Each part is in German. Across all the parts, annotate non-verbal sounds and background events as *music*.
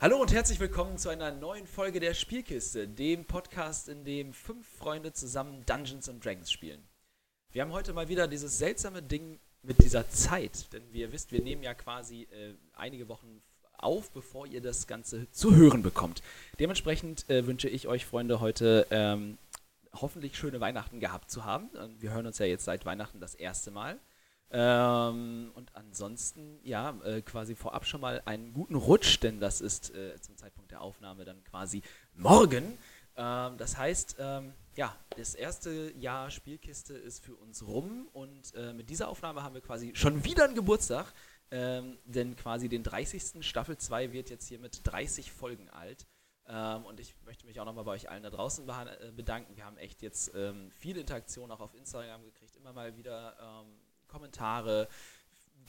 Hallo und herzlich willkommen zu einer neuen Folge der Spielkiste, dem Podcast, in dem fünf Freunde zusammen Dungeons and Dragons spielen. Wir haben heute mal wieder dieses seltsame Ding mit dieser Zeit, denn wie ihr wisst, wir nehmen ja quasi äh, einige Wochen auf, bevor ihr das Ganze zu hören bekommt. Dementsprechend äh, wünsche ich euch, Freunde, heute ähm, hoffentlich schöne Weihnachten gehabt zu haben. Wir hören uns ja jetzt seit Weihnachten das erste Mal. Ähm, und ansonsten, ja, äh, quasi vorab schon mal einen guten Rutsch, denn das ist äh, zum Zeitpunkt der Aufnahme dann quasi morgen. Ähm, das heißt, ähm, ja, das erste Jahr Spielkiste ist für uns rum und äh, mit dieser Aufnahme haben wir quasi schon wieder einen Geburtstag, ähm, denn quasi den 30. Staffel 2 wird jetzt hier mit 30 Folgen alt. Ähm, und ich möchte mich auch nochmal bei euch allen da draußen äh, bedanken. Wir haben echt jetzt ähm, viel Interaktion auch auf Instagram gekriegt, immer mal wieder Kommentare,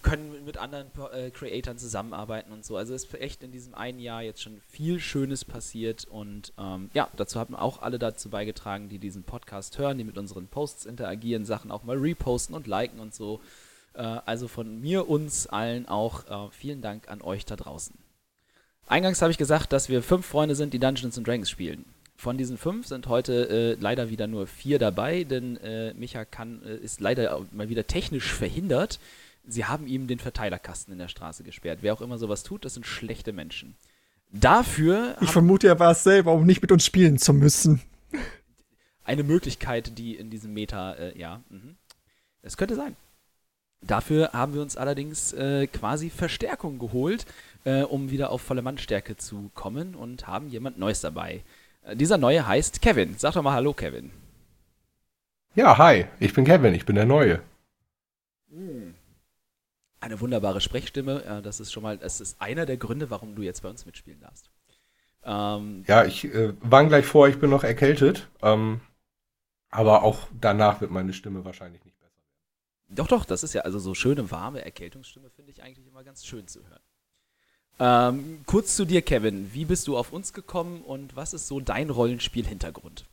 können mit anderen äh, Creatoren zusammenarbeiten und so. Also ist echt in diesem einen Jahr jetzt schon viel Schönes passiert und ähm, ja, dazu haben auch alle dazu beigetragen, die diesen Podcast hören, die mit unseren Posts interagieren, Sachen auch mal reposten und liken und so. Äh, also von mir, uns allen auch äh, vielen Dank an euch da draußen. Eingangs habe ich gesagt, dass wir fünf Freunde sind, die Dungeons and Dragons spielen. Von diesen fünf sind heute äh, leider wieder nur vier dabei, denn äh, Micha kann, äh, ist leider mal wieder technisch verhindert. Sie haben ihm den Verteilerkasten in der Straße gesperrt. Wer auch immer sowas tut, das sind schlechte Menschen. Dafür. Ich vermute, er war es selber, um nicht mit uns spielen zu müssen. Eine Möglichkeit, die in diesem Meta, äh, ja, mhm. es könnte sein. Dafür haben wir uns allerdings äh, quasi Verstärkung geholt, äh, um wieder auf volle Mannstärke zu kommen und haben jemand Neues dabei. Äh, dieser Neue heißt Kevin. Sag doch mal Hallo, Kevin. Ja, hi, ich bin Kevin, ich bin der Neue. Hm. Eine wunderbare Sprechstimme. Ja, das ist schon mal, das ist einer der Gründe, warum du jetzt bei uns mitspielen darfst. Ähm, ja, ich äh, warn gleich vor, ich bin noch erkältet. Ähm, aber auch danach wird meine Stimme wahrscheinlich nicht besser werden. Doch, doch, das ist ja also so schöne, warme Erkältungsstimme, finde ich eigentlich immer ganz schön zu hören. Ähm, kurz zu dir, Kevin. Wie bist du auf uns gekommen und was ist so dein Rollenspiel-Hintergrund?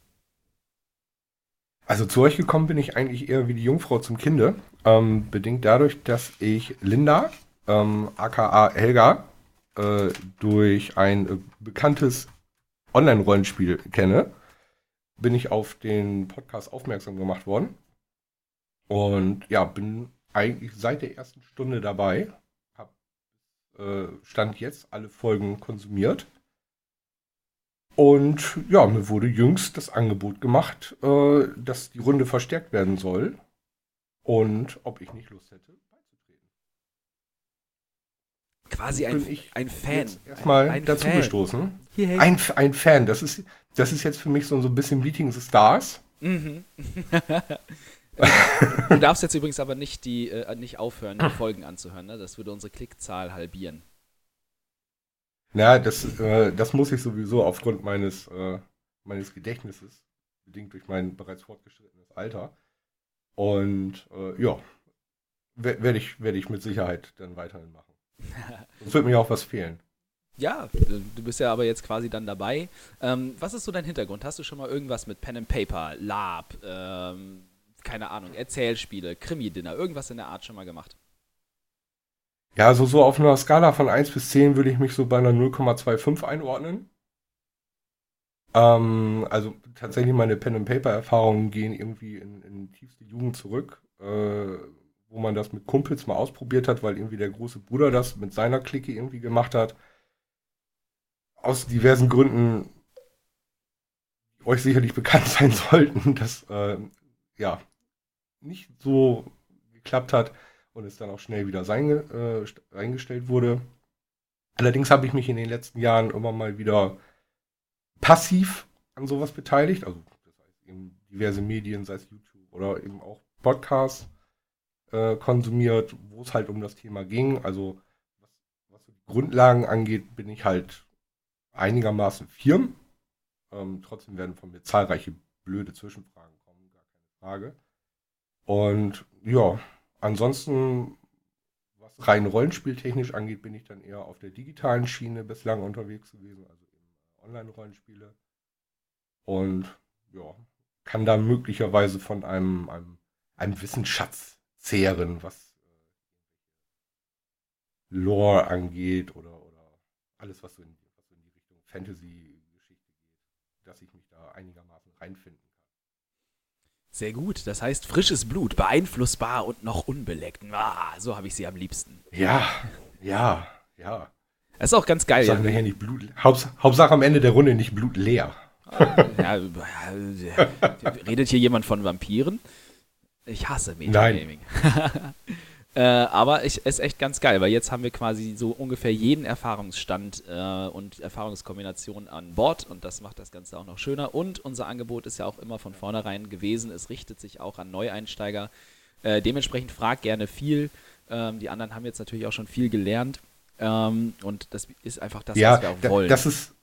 Also zu euch gekommen bin ich eigentlich eher wie die Jungfrau zum Kinde. Ähm, bedingt dadurch, dass ich Linda, ähm, aka Helga, äh, durch ein äh, bekanntes Online-Rollenspiel kenne, bin ich auf den Podcast aufmerksam gemacht worden. Und ja, bin eigentlich seit der ersten Stunde dabei äh, Stand jetzt alle Folgen konsumiert. Und ja, mir wurde jüngst das Angebot gemacht, äh, dass die Runde verstärkt werden soll. Und ob ich nicht Lust hätte, beizutreten. Quasi ein, ein Fan. Erstmal ein, dazu Fan. gestoßen. Ein, ein Fan. Das ist, das ist jetzt für mich so, so ein bisschen Meeting the Stars. Mhm. *laughs* du darfst jetzt übrigens aber nicht, die, äh, nicht aufhören, die Folgen anzuhören. Ne? Das würde unsere Klickzahl halbieren. Ja, das, äh, das muss ich sowieso aufgrund meines, äh, meines Gedächtnisses, bedingt durch mein bereits fortgeschrittenes Alter. Und äh, ja, werde ich, werd ich mit Sicherheit dann weiterhin machen. *laughs* Sonst wird mir auch was fehlen. Ja, du bist ja aber jetzt quasi dann dabei. Ähm, was ist so dein Hintergrund? Hast du schon mal irgendwas mit Pen and Paper, Lab, ähm, keine Ahnung, Erzählspiele, Krimi-Dinner, irgendwas in der Art schon mal gemacht? Ja, also so auf einer Skala von 1 bis 10 würde ich mich so bei einer 0,25 einordnen. Ähm, also tatsächlich meine Pen-and-Paper-Erfahrungen gehen irgendwie in, in tiefste Jugend zurück, äh, wo man das mit Kumpels mal ausprobiert hat, weil irgendwie der große Bruder das mit seiner Clique irgendwie gemacht hat. Aus diversen Gründen, die euch sicherlich bekannt *laughs* sein sollten, dass äh, ja nicht so geklappt hat und es dann auch schnell wieder sein, äh, eingestellt wurde. Allerdings habe ich mich in den letzten Jahren immer mal wieder passiv an sowas beteiligt, also das heißt eben diverse Medien, sei es YouTube oder eben auch Podcasts äh, konsumiert, wo es halt um das Thema ging. Also was, was die Grundlagen angeht, bin ich halt einigermaßen firm. Ähm, trotzdem werden von mir zahlreiche blöde Zwischenfragen kommen, gar keine Frage. Und ja, ansonsten, was rein rollenspieltechnisch angeht, bin ich dann eher auf der digitalen Schiene bislang unterwegs gewesen, also Online-Rollenspiele. Und ja, kann da möglicherweise von einem, einem, einem Wissensschatz zehren, was äh, Lore angeht oder, oder alles, was so, in, was so Fantasy-Geschichte geht, dass ich mich da einigermaßen reinfinden. Sehr gut. Das heißt, frisches Blut, beeinflussbar und noch unbeleckt. Ah, so habe ich sie am liebsten. Ja, ja, ja. Das ist auch ganz geil. Hauptsache, nachher nicht Blut, Haupts, Hauptsache am Ende der Runde nicht Blut leer. Ja, *laughs* ja, redet hier jemand von Vampiren? Ich hasse Metagaming. *laughs* äh, aber ich, ist echt ganz geil, weil jetzt haben wir quasi so ungefähr jeden Erfahrungsstand äh, und Erfahrungskombination an Bord und das macht das Ganze auch noch schöner. Und unser Angebot ist ja auch immer von vornherein gewesen, es richtet sich auch an Neueinsteiger. Äh, dementsprechend fragt gerne viel. Ähm, die anderen haben jetzt natürlich auch schon viel gelernt. Ähm, und das ist einfach das, ja, was wir auch wollen. Das ist,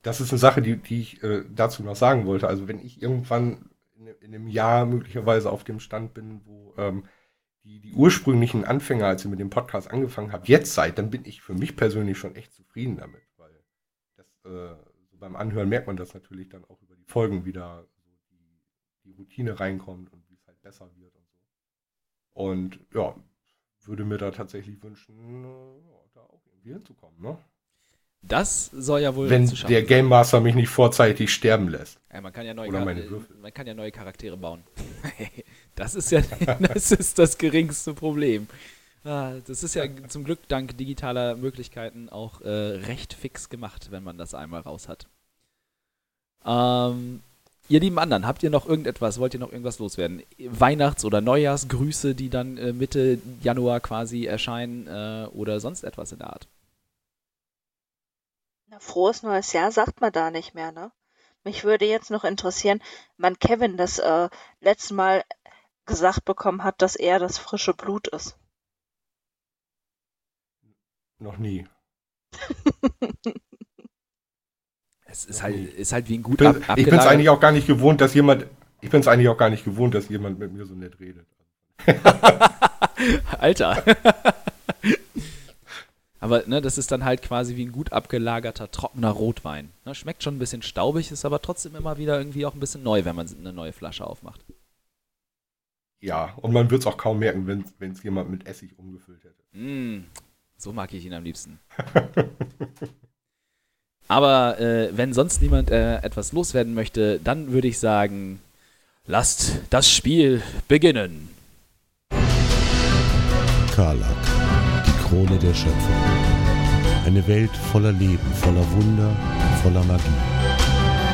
das ist eine Sache, die, die ich äh, dazu noch sagen wollte. Also wenn ich irgendwann in, in, einem Jahr möglicherweise auf dem Stand bin, wo ähm, die, die ursprünglichen Anfänger, als ich mit dem Podcast angefangen habe, jetzt seid, dann bin ich für mich persönlich schon echt zufrieden damit. Weil das, äh, beim Anhören merkt man das natürlich dann auch über die Folgen wieder, so die, die Routine reinkommt und wie es halt besser wird und so. Und ja, würde mir da tatsächlich wünschen, äh, da auch irgendwie hinzukommen, ne? Das soll ja wohl Wenn der. Game Master mich nicht vorzeitig sterben lässt. Ja, man kann ja neue, Oder meine Würfel. man kann ja neue Charaktere bauen. *laughs* das ist ja *laughs* das, ist das geringste Problem. Ah, Das ist ja zum Glück dank digitaler Möglichkeiten auch äh, recht fix gemacht, wenn man das einmal raus hat. Ähm, ihr lieben anderen, habt ihr noch irgendetwas, wollt ihr noch irgendwas loswerden? Weihnachts- oder Neujahrsgrüße, die dann äh, Mitte Januar quasi erscheinen äh, oder sonst etwas in der Art? Na, frohes neues Jahr sagt man da nicht mehr, ne? Mich würde jetzt noch interessieren, wann Kevin das äh, letzte Mal gesagt bekommen hat, dass er das frische Blut ist. Noch nie. *laughs* Es ist halt, ist halt wie ein gut Ich bin es eigentlich abgelagerter- auch gar nicht gewohnt, dass jemand. Ich bin es eigentlich auch gar nicht gewohnt, dass jemand mit mir so nett redet. *laughs* Alter. *laughs* aber ne, das ist dann halt quasi wie ein gut abgelagerter, trockener Rotwein. Ne, schmeckt schon ein bisschen staubig, ist aber trotzdem immer wieder irgendwie auch ein bisschen neu, wenn man eine neue Flasche aufmacht. Ja, und man wird es auch kaum merken, wenn es jemand mit Essig umgefüllt hätte. Mm, so mag ich ihn am liebsten. *laughs* aber äh, wenn sonst niemand äh, etwas loswerden möchte, dann würde ich sagen, lasst das Spiel beginnen. Karlak, die Krone der Schöpfung. Eine Welt voller Leben, voller Wunder, voller Magie.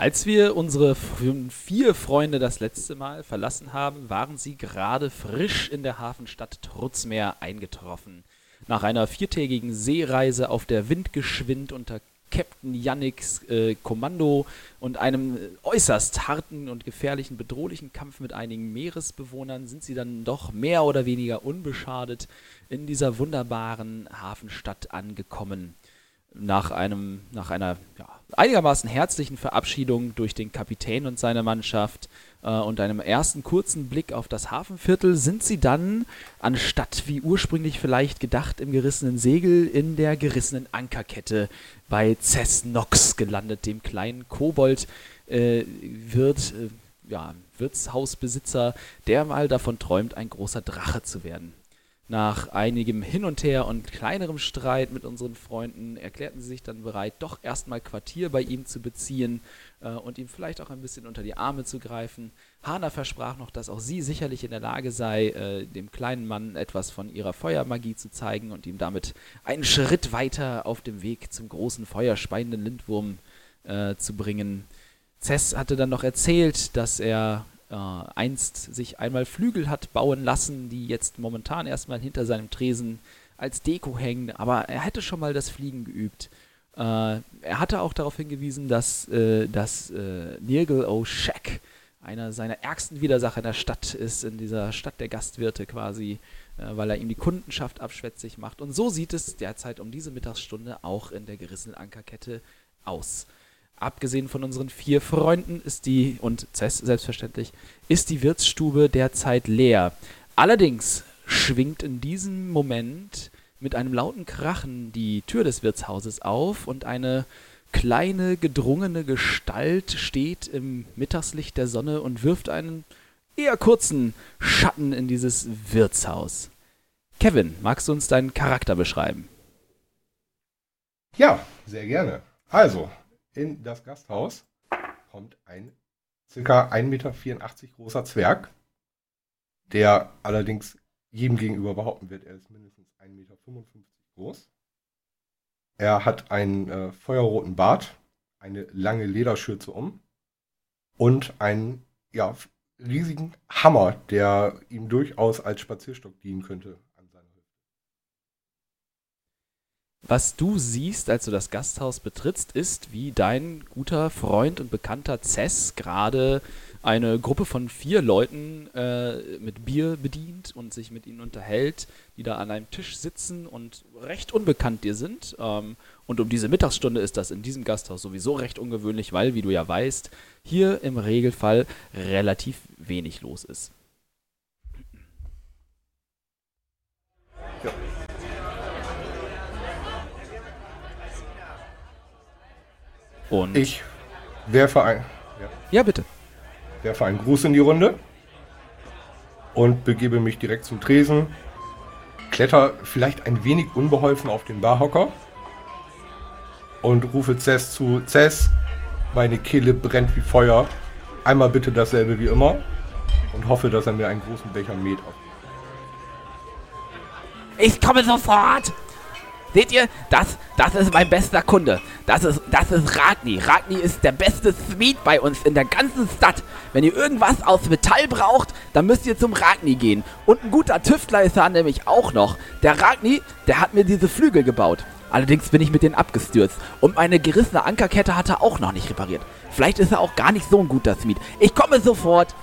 Als wir unsere vier Freunde das letzte Mal verlassen haben, waren sie gerade frisch in der Hafenstadt Trutzmeer eingetroffen. Nach einer viertägigen Seereise auf der Windgeschwind unter Captain Yannicks äh, Kommando und einem äußerst harten und gefährlichen, bedrohlichen Kampf mit einigen Meeresbewohnern sind sie dann doch mehr oder weniger unbeschadet in dieser wunderbaren Hafenstadt angekommen nach einem, nach einer ja, einigermaßen herzlichen Verabschiedung durch den Kapitän und seine Mannschaft äh, und einem ersten kurzen Blick auf das Hafenviertel sind sie dann, anstatt wie ursprünglich vielleicht gedacht, im gerissenen Segel in der gerissenen Ankerkette bei Cessnox gelandet, dem kleinen Kobold äh, wird, äh, ja, Wirtshausbesitzer, der mal davon träumt, ein großer Drache zu werden. Nach einigem Hin und Her und kleinerem Streit mit unseren Freunden erklärten sie sich dann bereit, doch erstmal Quartier bei ihm zu beziehen äh, und ihm vielleicht auch ein bisschen unter die Arme zu greifen. Hana versprach noch, dass auch sie sicherlich in der Lage sei, äh, dem kleinen Mann etwas von ihrer Feuermagie zu zeigen und ihm damit einen Schritt weiter auf dem Weg zum großen feuerspeienden Lindwurm äh, zu bringen. Cess hatte dann noch erzählt, dass er äh, einst sich einmal Flügel hat bauen lassen, die jetzt momentan erstmal hinter seinem Tresen als Deko hängen, aber er hätte schon mal das Fliegen geübt. Äh, er hatte auch darauf hingewiesen, dass, äh, dass äh, Nirgel O'Shack einer seiner ärgsten Widersacher in der Stadt ist, in dieser Stadt der Gastwirte quasi, äh, weil er ihm die Kundenschaft abschwätzig macht. Und so sieht es derzeit um diese Mittagsstunde auch in der gerissenen Ankerkette aus. Abgesehen von unseren vier Freunden ist die, und Cess selbstverständlich, ist die Wirtsstube derzeit leer. Allerdings schwingt in diesem Moment mit einem lauten Krachen die Tür des Wirtshauses auf und eine kleine, gedrungene Gestalt steht im Mittagslicht der Sonne und wirft einen eher kurzen Schatten in dieses Wirtshaus. Kevin, magst du uns deinen Charakter beschreiben? Ja, sehr gerne. Also, in das Gasthaus kommt ein circa 1,84 Meter großer Zwerg, der allerdings jedem gegenüber behaupten wird, er ist mindestens 1,55 Meter groß. Er hat einen äh, feuerroten Bart, eine lange Lederschürze um und einen ja, riesigen Hammer, der ihm durchaus als Spazierstock dienen könnte. Was du siehst, als du das Gasthaus betrittst, ist, wie dein guter Freund und bekannter Cess gerade eine Gruppe von vier Leuten äh, mit Bier bedient und sich mit ihnen unterhält, die da an einem Tisch sitzen und recht unbekannt dir sind. Ähm, und um diese Mittagsstunde ist das in diesem Gasthaus sowieso recht ungewöhnlich, weil, wie du ja weißt, hier im Regelfall relativ wenig los ist. Und Ich werfe ein, ja, bitte. werfe einen Gruß in die Runde und begebe mich direkt zum Tresen. Kletter vielleicht ein wenig unbeholfen auf den Barhocker und rufe Cess zu: Cess, meine Kehle brennt wie Feuer. Einmal bitte dasselbe wie immer und hoffe, dass er mir einen großen Becher Met auf. Ich komme sofort! Seht ihr, das, das ist mein bester Kunde. Das ist, das ist Ragni. Ragni ist der beste Sweet bei uns in der ganzen Stadt. Wenn ihr irgendwas aus Metall braucht, dann müsst ihr zum Ragni gehen. Und ein guter Tüftler ist er nämlich auch noch. Der Ragni, der hat mir diese Flügel gebaut. Allerdings bin ich mit denen abgestürzt. Und meine gerissene Ankerkette hat er auch noch nicht repariert. Vielleicht ist er auch gar nicht so ein guter Sweet. Ich komme sofort.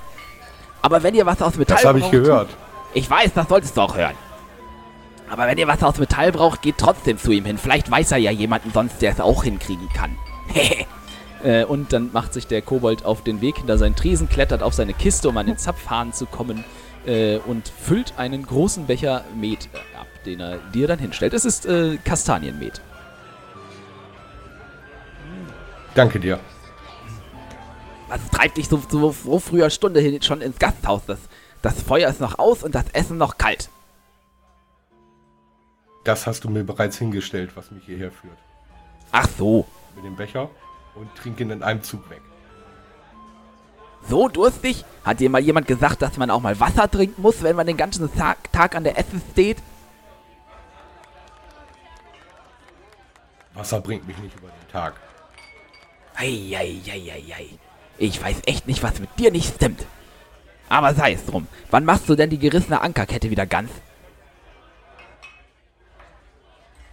Aber wenn ihr was aus Metall Das habe ich braucht- gehört. Ich weiß, das solltest du auch hören. Aber wenn ihr was aus Metall braucht, geht trotzdem zu ihm hin. Vielleicht weiß er ja jemanden sonst, der es auch hinkriegen kann. *laughs* Äh, und dann macht sich der Kobold auf den Weg hinter seinen Tresen, klettert auf seine Kiste, um an den Zapfhahn zu kommen äh, und füllt einen großen Becher Met äh, ab, den er dir dann hinstellt. Es ist äh, Kastanienmet. Danke dir. Was treibt dich so, so, so früher Stunde hin schon ins Gasthaus? Das, das Feuer ist noch aus und das Essen noch kalt. Das hast du mir bereits hingestellt, was mich hierher führt. Ach so, Mit dem Becher und trinke ihn in einem Zug weg. so durstig? Hat dir mal jemand gesagt, dass man auch mal Wasser trinken muss, wenn man den ganzen Tag, Tag an der Essen steht? Wasser bringt mich nicht über den Tag. Eieieiei. Ich weiß echt nicht, was mit dir nicht stimmt. Aber sei es drum. Wann machst du denn die gerissene Ankerkette wieder ganz?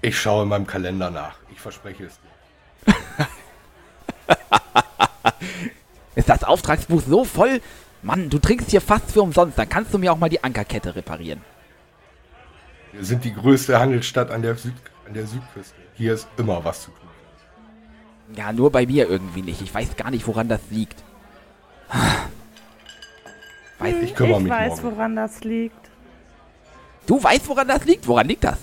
Ich schaue in meinem Kalender nach. Ich verspreche es dir. *laughs* Ist das Auftragsbuch so voll? Mann, du trinkst hier fast für umsonst. Dann kannst du mir auch mal die Ankerkette reparieren. Wir sind die größte Handelsstadt an der, Süd an der Südküste. Hier ist immer was zu tun. Ja, nur bei mir irgendwie nicht. Ich weiß gar nicht, woran das liegt. Weiß Ich kümmere ich mich weiß, morgen. woran das liegt. Du weißt, woran das liegt? Woran liegt das?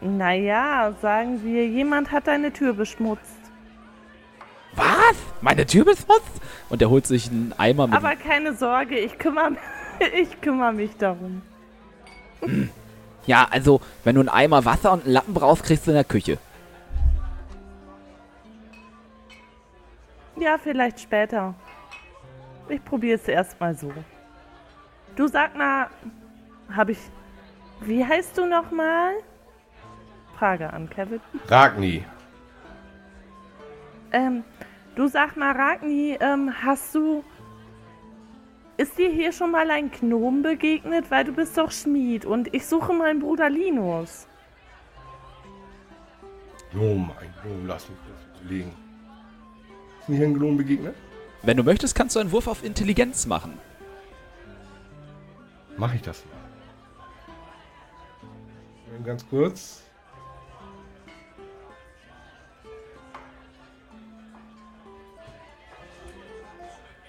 Naja, sagen wir, jemand hat deine Tür beschmutzt. Was? Meine Tür beschmutzt? Und er holt sich einen Eimer mit. Aber keine Sorge, ich kümmere, *laughs* ich kümmere mich darum. Ja, also, wenn du einen Eimer Wasser und einen Lappen brauchst, kriegst du in der Küche. Ja, vielleicht später. Ich probiere es erst mal so. Du sag mal, habe ich. Wie heißt du nochmal? Frage an Kevin. Ragni, Ähm, du sag mal, Ragni, ähm, hast du. Ist dir hier schon mal ein Gnom begegnet? Weil du bist doch Schmied und ich suche meinen Bruder Linus. Gnom, ein Gnom, lass mich das überlegen. Ist mir hier ein Gnom begegnet? Wenn du möchtest, kannst du einen Wurf auf Intelligenz machen. Mache ich das mal. Ganz kurz.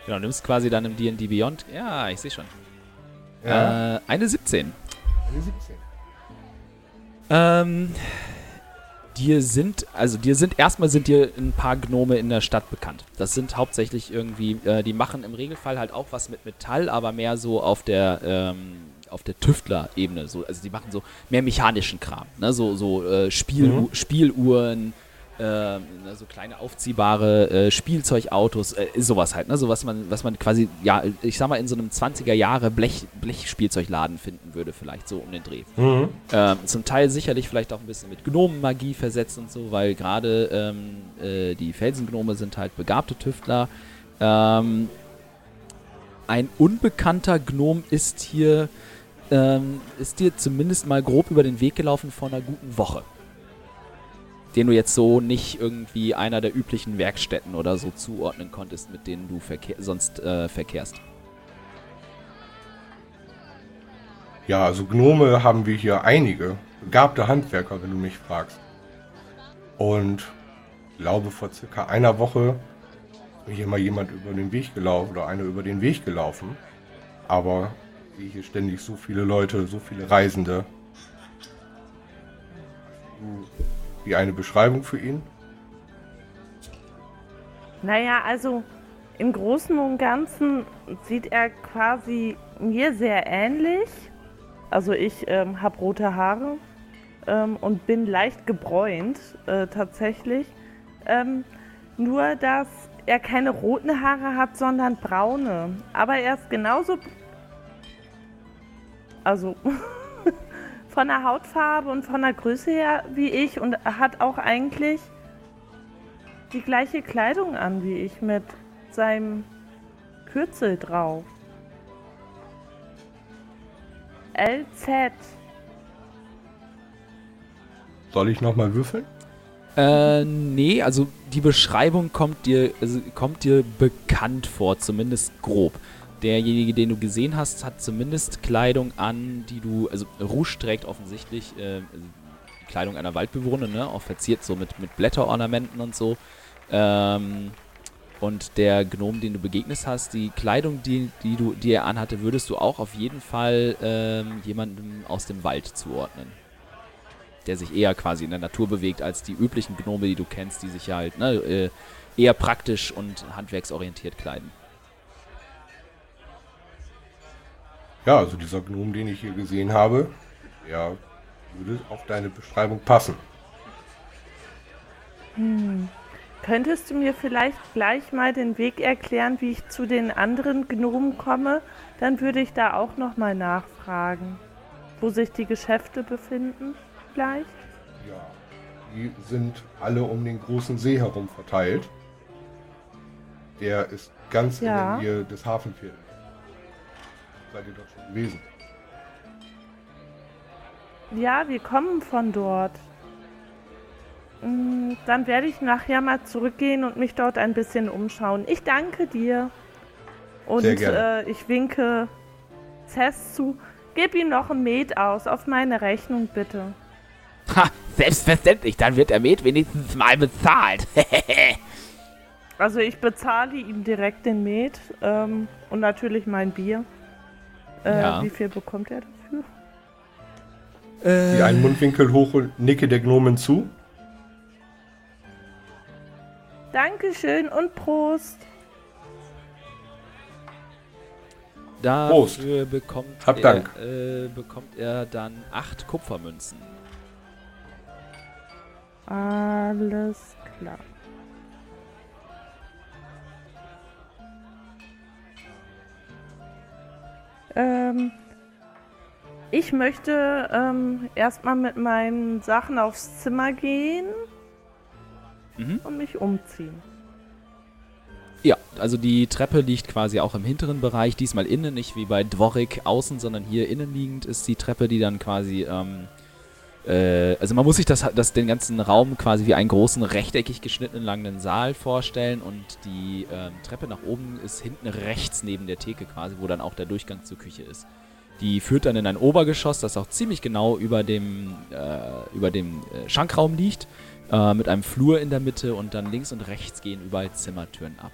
Genau, du nimmst quasi dann im D&D Beyond. Ja, ich sehe schon. Ja, Äh, eine 17. eine 17. Ähm, dir sind, also dir sind, erstmal sind dir ein paar Gnome in der Stadt bekannt. Das sind hauptsächlich irgendwie, äh, die machen im Regelfall halt auch was mit Metall, aber mehr so auf der, ähm, auf der Tüftler-Ebene. So, also die machen so mehr mechanischen Kram. Ne? So, so äh, Spiel, Mhm. Spieluhren, ne, so kleine aufziehbare äh, Spielzeugautos, äh, sowas halt, ne? So was man, was man quasi, ja, ich sag mal, in so einem 20er Jahre Blech, Blechspielzeugladen finden würde, vielleicht so um den Dreh. Mhm. Ähm, zum Teil sicherlich vielleicht auch ein bisschen mit Gnomenmagie versetzt und so, weil gerade ähm, äh, die Felsengnome sind halt begabte Tüftler. Ähm, ein unbekannter Gnom ist hier, ähm, ist dir zumindest mal grob über den Weg gelaufen vor einer guten Woche. Den du jetzt so nicht irgendwie einer der üblichen Werkstätten oder so zuordnen konntest, mit denen du verkehr sonst äh, verkehrst. Ja, also Gnome haben wir hier einige. Begabte Handwerker, wenn du mich fragst. Und ich glaube, vor circa einer Woche ist mir hier mal jemand über den Weg gelaufen oder einer über den Weg gelaufen. Aber ich sehe hier ständig so viele Leute, so viele Reisende. Wie eine Beschreibung für ihn? Naja, also im Großen und Ganzen sieht er quasi mir sehr ähnlich. Also ich ähm, habe rote Haare ähm, und bin leicht gebräunt äh, tatsächlich. Ähm, nur, dass er keine roten Haare hat, sondern braune. Aber er ist genauso... Also *laughs* von der Hautfarbe und von der Größe her wie ich und hat auch eigentlich die gleiche Kleidung an wie ich mit seinem Kürzel drauf. LZ. Soll ich nochmal würfeln? Äh, nee, also die Beschreibung kommt dir, also kommt dir bekannt vor, zumindest grob. Derjenige, den du gesehen hast, hat zumindest Kleidung an, die du, also Rouge trägt offensichtlich äh, Kleidung einer Waldbewohnerin, ne? auch verziert so mit, mit Blätterornamenten und so. Ähm, und der Gnom, den du begegnet hast, die Kleidung, die, die, du, die er anhatte, würdest du auch auf jeden Fall ähm, jemandem aus dem Wald zuordnen der sich eher quasi in der Natur bewegt als die üblichen Gnome, die du kennst, die sich ja halt ne, äh, eher praktisch und handwerksorientiert kleiden. Ja, also dieser Gnom, den ich hier gesehen habe, der würde auf deine Beschreibung passen. Könntest du mir vielleicht gleich mal den Weg erklären, wie ich zu den anderen Gnomen komme? Dann würde ich da auch noch mal nachfragen, wo sich die Geschäfte befinden. Gleich. Ja, die sind alle um den großen See herum verteilt. Der ist ganz Ja. in der Nähe des Hafenviertels. Seid ihr dort schon gewesen? Ja, wir kommen von dort. Mm, Dann werde ich nachher mal zurückgehen und mich dort ein bisschen umschauen. Ich danke dir. Und Sehr gerne. Äh, ich winke Cess zu. Gib ihm noch ein Met aus, auf meine Rechnung bitte. Ha, selbstverständlich, dann wird der Met wenigstens mal bezahlt. *laughs* Also ich bezahle ihm direkt den Met ähm, und natürlich mein Bier. Äh, Ja. Wie viel bekommt er dafür? Die einen Mundwinkel hoch und nicke der Gnomen zu. Dankeschön und Prost. Dafür bekommt, Hab er, Dank. Äh, bekommt er dann acht Kupfermünzen. Alles klar. Ähm, ich möchte ähm, erstmal mit meinen Sachen aufs Zimmer gehen Mhm. und mich umziehen. Ja, also die Treppe liegt quasi auch im hinteren Bereich, diesmal innen, nicht wie bei Dvorik außen, sondern hier innen liegend ist die Treppe, die dann quasi, ähm, äh, also man muss sich das, das den ganzen Raum quasi wie einen großen rechteckig geschnittenen langen Saal vorstellen und die ähm, Treppe nach oben ist hinten rechts neben der Theke quasi, wo dann auch der Durchgang zur Küche ist. Die führt dann in ein Obergeschoss, das auch ziemlich genau über dem, äh, über dem äh, Schankraum liegt, äh, mit einem Flur in der Mitte und dann links und rechts gehen überall Zimmertüren ab.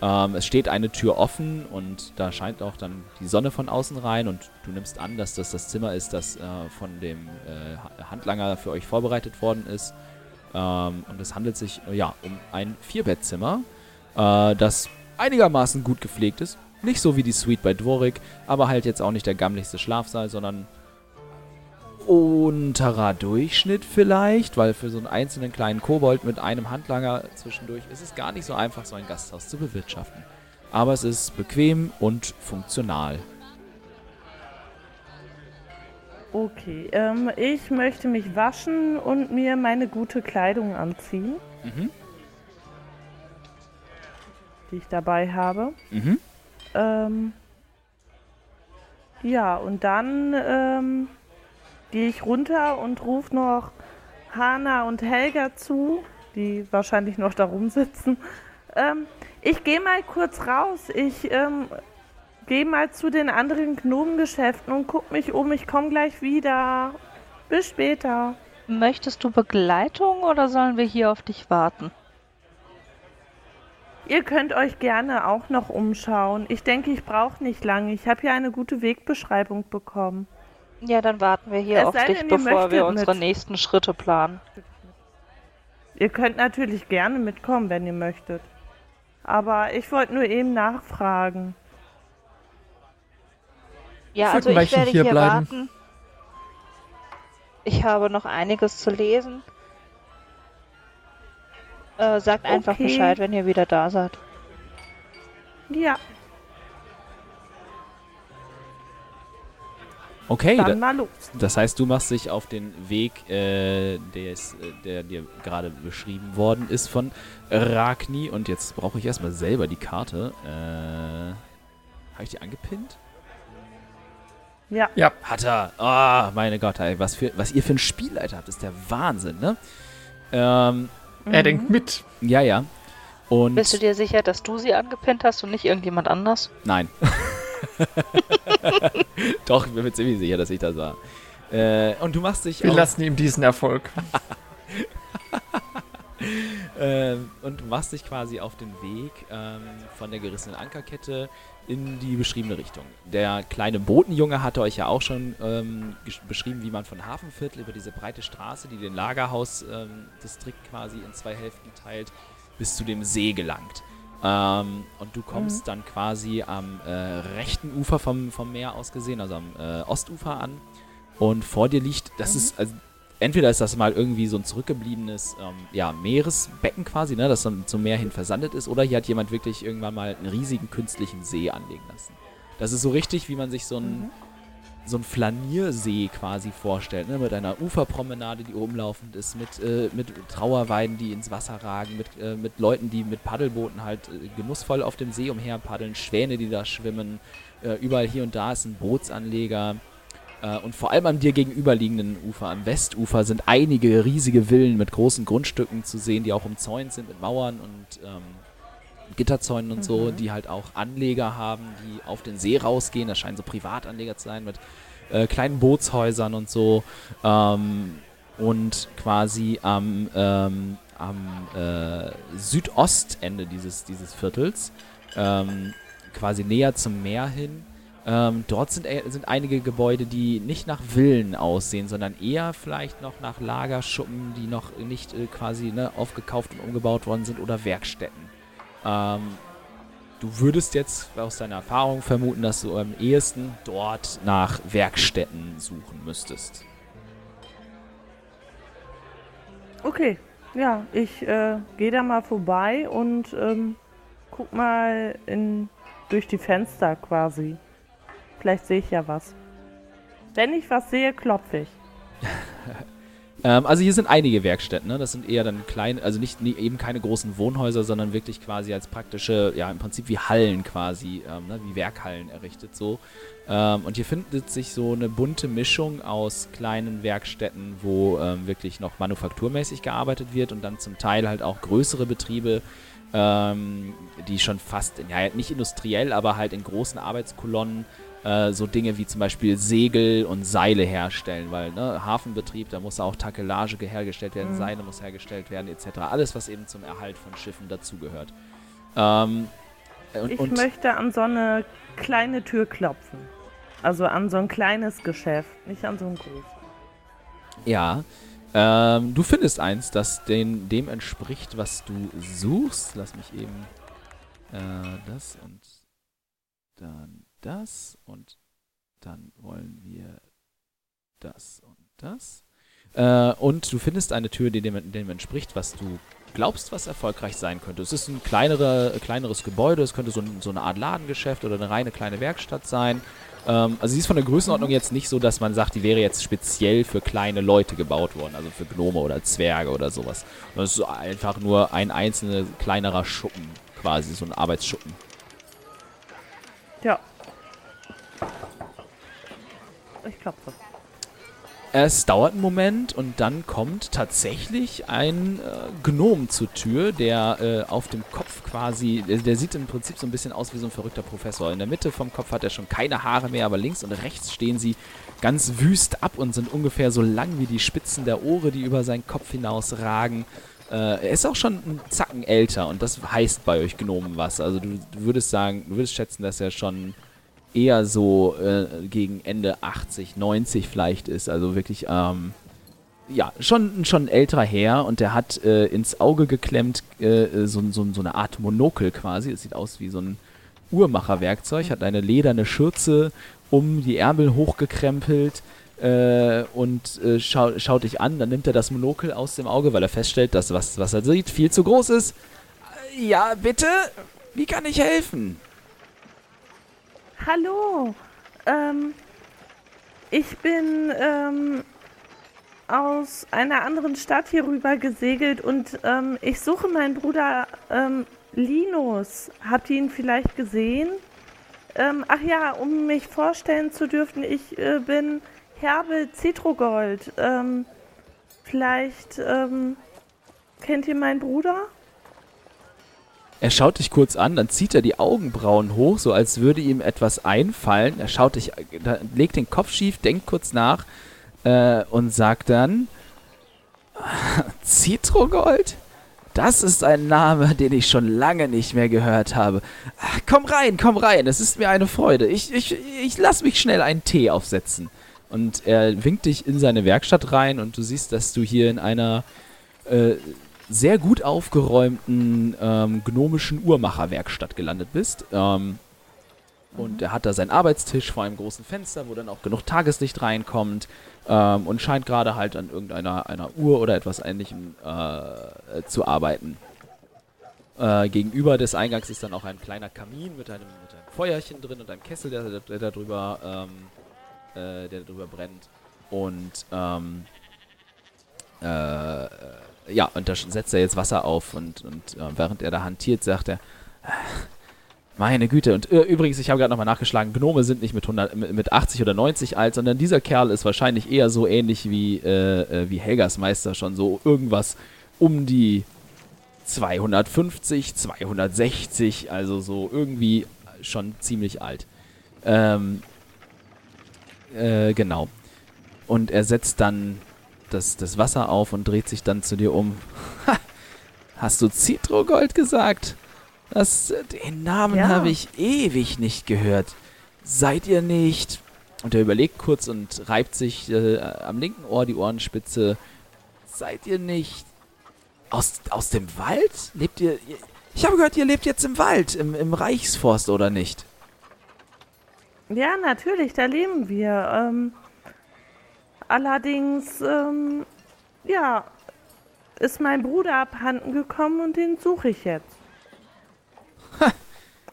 Ähm, es steht eine Tür offen und da scheint auch dann die Sonne von außen rein und du nimmst an, dass das das Zimmer ist, das äh, von dem äh, Handlanger für euch vorbereitet worden ist. Ähm, und es handelt sich ja um ein Vierbettzimmer, äh, das einigermaßen gut gepflegt ist. Nicht so wie die Suite bei Dvorik, aber halt jetzt auch nicht der gammligste Schlafsaal, sondern unterer Durchschnitt vielleicht, weil für so einen einzelnen kleinen Kobold mit einem Handlanger zwischendurch ist es gar nicht so einfach, so ein Gasthaus zu bewirtschaften. Aber es ist bequem und funktional. Okay, ähm, ich möchte mich waschen und mir meine gute Kleidung anziehen, Mhm. die ich dabei habe. Mhm. Ähm, ja, und dann ähm, gehe ich runter und rufe noch Hanna und Helga zu, die wahrscheinlich noch da rumsitzen. Ähm, ich gehe mal kurz raus. Ich ähm, gehe mal zu den anderen Gnomengeschäften und guck mich um. Ich komme gleich wieder. Bis später. Möchtest du Begleitung oder sollen wir hier auf dich warten? Ihr könnt euch gerne auch noch umschauen. Ich denke, ich brauche nicht lange. Ich habe ja eine gute Wegbeschreibung bekommen. Ja, dann warten wir hier Es auf dich, denn, bevor wir unsere mit. nächsten Schritte planen. Ihr könnt natürlich gerne mitkommen, wenn ihr möchtet. Aber ich wollte nur eben nachfragen. Ja, Ich also ich werde hier hier bleiben. warten. Ich habe noch einiges zu lesen. Äh, sagt einfach Okay. Bescheid, wenn ihr wieder da seid. Ja, Okay, dann da, mal los. das heißt, du machst dich auf den Weg, äh, der, ist, äh, der dir gerade beschrieben worden ist von Ragni. Und jetzt brauche ich erstmal selber die Karte. Äh, Habe ich die angepinnt? Ja, Hat er. Ah, meine Gott, ey, was, für, was ihr für einen Spielleiter habt, ist der Wahnsinn, ne? Ähm, Er denkt mit. ja, ja. Und Bist du dir sicher, dass du sie angepinnt hast und nicht irgendjemand anders? Nein. *laughs* *laughs* Doch, ich bin mir ziemlich sicher, dass ich das war. Äh, und du machst dich Wir lassen ihm diesen Erfolg. *laughs* ähm, und du machst dich quasi auf den Weg ähm, von der gerissenen Ankerkette in die beschriebene Richtung. Der kleine Botenjunge hatte euch ja auch schon ähm, beschrieben, wie man von Hafenviertel über diese breite Straße, die den Lagerhaus-Distrikt quasi in zwei Hälften teilt, bis zu dem See gelangt. Ähm, und du kommst dann quasi am äh, rechten Ufer vom, vom Meer aus gesehen, also am äh, Ostufer an. Und vor dir liegt, das ist, also, entweder ist das mal irgendwie so ein zurückgebliebenes ähm, ja, Meeresbecken quasi, ne, das dann zum Meer hin versandet ist, oder hier hat jemand wirklich irgendwann mal einen riesigen künstlichen See anlegen lassen. Das ist so richtig, wie man sich so einen, so einen Flaniersee quasi vorstellt, ne, mit einer Uferpromenade, die umlaufend ist, mit, äh, mit Trauerweiden, die ins Wasser ragen, mit, äh, mit Leuten, die mit Paddelbooten halt äh, genussvoll auf dem See umherpaddeln, Schwäne, die da schwimmen, äh, überall hier und da ist ein Bootsanleger. Äh, und vor allem am dir gegenüberliegenden Ufer, am Westufer, sind einige riesige Villen mit großen Grundstücken zu sehen, die auch umzäunt sind mit Mauern und ähm, Gitterzäunen und so, die halt auch Anleger haben, die auf den See rausgehen. Das scheinen so Privatanleger zu sein mit äh, kleinen Bootshäusern und so. Ähm, und quasi am, ähm, am äh, Südostende dieses, dieses Viertels, ähm, quasi näher zum Meer hin, ähm, dort sind, äh, sind einige Gebäude, die nicht nach Villen aussehen, sondern eher vielleicht noch nach Lagerschuppen, die noch nicht äh, quasi ne, aufgekauft und umgebaut worden sind oder Werkstätten. Ähm, du würdest jetzt aus deiner Erfahrung vermuten, dass du am ehesten dort nach Werkstätten suchen müsstest. okay. Ja, ich äh, gehe da mal vorbei und ähm, guck mal in, durch die Fenster quasi. Vielleicht sehe ich ja was. Wenn ich was sehe, klopfe ich. *laughs* Ähm, also hier sind einige Werkstätten, ne? Das sind eher dann kleine, also nicht nie, eben keine großen Wohnhäuser, sondern wirklich quasi als praktische, ja im Prinzip wie Hallen quasi, ähm, ne? wie Werkhallen errichtet so. Ähm, und hier findet sich so eine bunte Mischung aus kleinen Werkstätten, wo ähm, wirklich noch manufakturmäßig gearbeitet wird und dann zum Teil halt auch größere Betriebe, ähm, die schon fast, ja nicht industriell, aber halt in großen Arbeitskolonnen äh, so Dinge wie zum Beispiel Segel und Seile herstellen, weil ne, Hafenbetrieb, da muss auch Takelage hergestellt werden, Mhm. Seile muss hergestellt werden, etc. Alles, was eben zum Erhalt von Schiffen dazugehört. Ähm, Und, Ich und möchte an so eine kleine Tür klopfen. Also an so ein kleines Geschäft, nicht an so ein großes. ja, ähm, du findest eins, das den, dem entspricht, was du suchst. Lass mich eben äh, das und dann das und dann wollen wir das und das. Äh, und du findest eine Tür, die dem, dem entspricht, was du glaubst, was erfolgreich sein könnte. Es ist ein kleinere, kleineres Gebäude, es könnte so, ein, so eine Art Ladengeschäft oder eine reine kleine Werkstatt sein. Ähm, also sie ist von der Größenordnung jetzt nicht so, dass man sagt, die wäre jetzt speziell für kleine Leute gebaut worden, also für Gnome oder Zwerge oder sowas. Und es ist einfach nur ein einzelner kleinerer Schuppen, quasi so ein Arbeitsschuppen. Ja. Ich klopfe. Es dauert einen Moment und dann kommt tatsächlich ein äh, Gnom zur Tür, der äh, auf dem Kopf quasi, der, der sieht im Prinzip so ein bisschen aus wie so ein verrückter Professor. In der Mitte vom Kopf hat er schon keine Haare mehr, aber links und rechts stehen sie ganz wüst ab und sind ungefähr so lang wie die Spitzen der Ohre, die über seinen Kopf hinaus ragen. Äh, er ist auch schon einen Zacken älter und das heißt bei euch Gnomen was. Also du, du würdest sagen, du würdest schätzen, dass er schon eher so äh, gegen Ende 80, 90 vielleicht ist. Also wirklich, ähm, ja, schon, schon ein älterer Herr und der hat äh, ins Auge geklemmt äh, so, so, so eine Art Monokel quasi. Es sieht aus wie so ein Uhrmacherwerkzeug, hat eine lederne Schürze um die Ärmel hochgekrempelt äh, und äh, schau, schaut dich an. Dann nimmt er das Monokel aus dem Auge, weil er feststellt, dass was, was er sieht viel zu groß ist. Äh, Ja, bitte? Wie kann ich helfen? Hallo. Ähm, ich bin ähm, aus einer anderen Stadt hier rüber gesegelt und ähm, ich suche meinen Bruder ähm, Linus. Habt ihr ihn vielleicht gesehen? Ähm, ach ja, um mich vorstellen zu dürfen, ich äh, bin Herbe Citrogold. Ähm, vielleicht kennt ihr meinen Bruder? Er schaut dich kurz an, dann zieht er die Augenbrauen hoch, so als würde ihm etwas einfallen. Er schaut dich, legt den Kopf schief, denkt kurz nach äh, und sagt dann: *laughs* Citrogold? Das ist ein Name, den ich schon lange nicht mehr gehört habe. Ach, komm rein, komm rein, es ist mir eine Freude. Ich, ich, ich lass mich schnell einen Tee aufsetzen. Und er winkt dich in seine Werkstatt rein und du siehst, dass du hier in einer äh, sehr gut aufgeräumten ähm, gnomischen Uhrmacherwerkstatt gelandet bist. Ähm, und er hat da seinen Arbeitstisch vor einem großen Fenster, wo dann auch genug Tageslicht reinkommt ähm, und scheint gerade halt an irgendeiner einer Uhr oder etwas ähnlichem äh, zu arbeiten. Äh, gegenüber des Eingangs ist dann auch ein kleiner Kamin mit einem, mit einem Feuerchen drin und einem Kessel, der, der, der da drüber, ähm, äh, der drüber brennt. Und ähm, äh, ja, und da setzt er jetzt Wasser auf und, und äh, während er da hantiert, sagt er, "Äh, meine Güte, und äh, übrigens, ich habe gerade nochmal nachgeschlagen, Gnome sind nicht mit, 100, mit, mit 80 oder 90 alt, sondern dieser Kerl ist wahrscheinlich eher so ähnlich wie, äh, äh, wie Helgas Meister, schon so irgendwas um die 250, 260, also so irgendwie schon ziemlich alt. Ähm, äh, genau. Und er setzt dann das, das Wasser auf und dreht sich dann zu dir um. Ha, hast du Citrogold gesagt? Das, den Namen Ja. habe ich ewig nicht gehört. Seid ihr nicht? Und er überlegt kurz und reibt sich äh, am linken Ohr die Ohrenspitze. Seid ihr nicht aus, aus dem Wald? Lebt ihr, ihr... Ich habe gehört, ihr lebt jetzt im Wald, im, im Reichsforst, oder nicht? Ja, natürlich, da leben wir. Ähm, allerdings, ähm, ja, ist mein Bruder abhanden gekommen und den suche ich jetzt.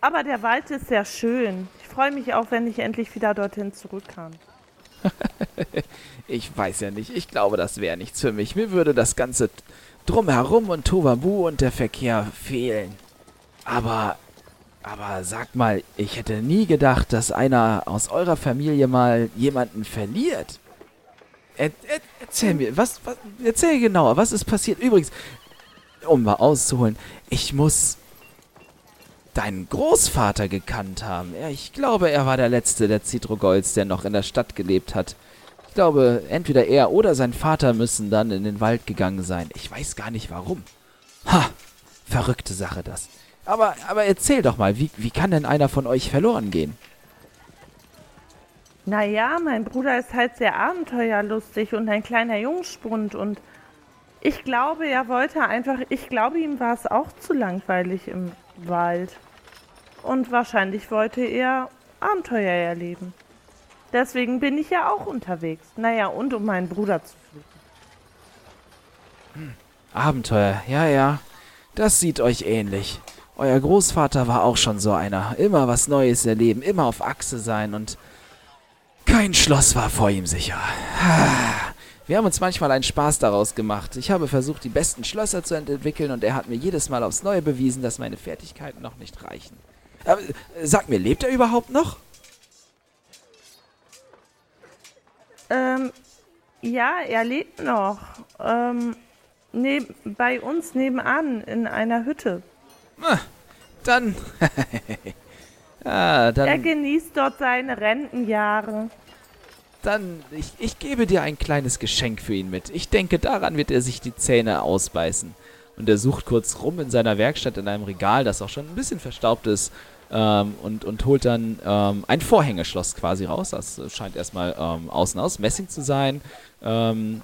Aber der Wald ist sehr schön. Ich freue mich auch, wenn ich endlich wieder dorthin zurück kann. *laughs* Ich weiß ja nicht. Ich glaube, das wäre nichts für mich. Mir würde das ganze Drumherum und Tovabu und der Verkehr fehlen. Aber, aber sagt mal, ich hätte nie gedacht, dass einer aus eurer Familie mal jemanden verliert. Er, er, erzähl mir, was, was, erzähl genauer, was ist passiert? Übrigens, um mal auszuholen, ich muss deinen Großvater gekannt haben. Ja, ich glaube, er war der letzte der Citrogolds, der noch in der Stadt gelebt hat. Ich glaube, entweder er oder sein Vater müssen dann in den Wald gegangen sein. Ich weiß gar nicht warum. Ha, verrückte Sache das. Aber, aber erzähl doch mal, wie, wie kann denn einer von euch verloren gehen? Naja, mein Bruder ist halt sehr abenteuerlustig und ein kleiner Jungspund und ich glaube, er wollte einfach, ich glaube, ihm war es auch zu langweilig im Wald. Und wahrscheinlich wollte er Abenteuer erleben. Deswegen bin ich ja auch unterwegs. Naja, und um meinen Bruder zu suchen. Abenteuer, ja, ja. Das sieht euch ähnlich. Euer Großvater war auch schon so einer. Immer was Neues erleben, immer auf Achse sein und kein Schloss war vor ihm sicher. Wir haben uns manchmal einen Spaß daraus gemacht. Ich habe versucht, die besten Schlösser zu entwickeln und er hat mir jedes Mal aufs Neue bewiesen, dass meine Fertigkeiten noch nicht reichen. Aber, äh, sag mir, lebt er überhaupt noch? Ähm, ja, er lebt noch. Ähm, neb bei uns nebenan in einer Hütte. Ah, dann. *laughs* ah, Er dann. genießt dort seine Rentenjahre. Dann. Ich, ich gebe dir ein kleines Geschenk für ihn mit. Ich denke, daran wird er sich die Zähne ausbeißen. Und er sucht kurz rum in seiner Werkstatt in einem Regal, das auch schon ein bisschen verstaubt ist. Ähm, und, und holt dann ähm, ein Vorhängeschloss quasi raus. Das scheint erstmal ähm, außen aus Messing zu sein. Ähm,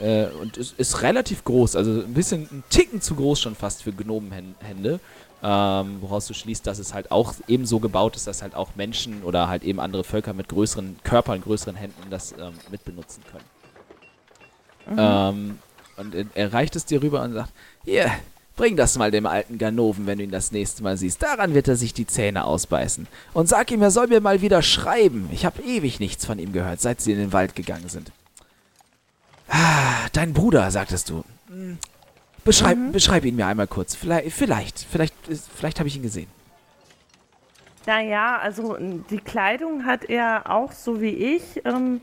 äh, und ist, ist relativ groß, also ein bisschen ein Ticken zu groß schon fast für Gnomenhände. Ähm, woraus du schließt, dass es halt auch ebenso gebaut ist, dass halt auch Menschen oder halt eben andere Völker mit größeren Körpern, größeren Händen das ähm, mitbenutzen können. Ähm, und er, er reicht es dir rüber und sagt, hier, bring das mal dem alten Ganoven, wenn du ihn das nächste Mal siehst. Daran wird er sich die Zähne ausbeißen. Und sag ihm, er soll mir mal wieder schreiben. Ich habe ewig nichts von ihm gehört, seit sie in den Wald gegangen sind. Ah, dein Bruder, sagtest du. Hm, Beschreib, beschreib ihn mir einmal kurz. Vielleicht, vielleicht, vielleicht, vielleicht habe ich ihn gesehen. Naja, also die Kleidung hat er auch so wie ich. Ähm,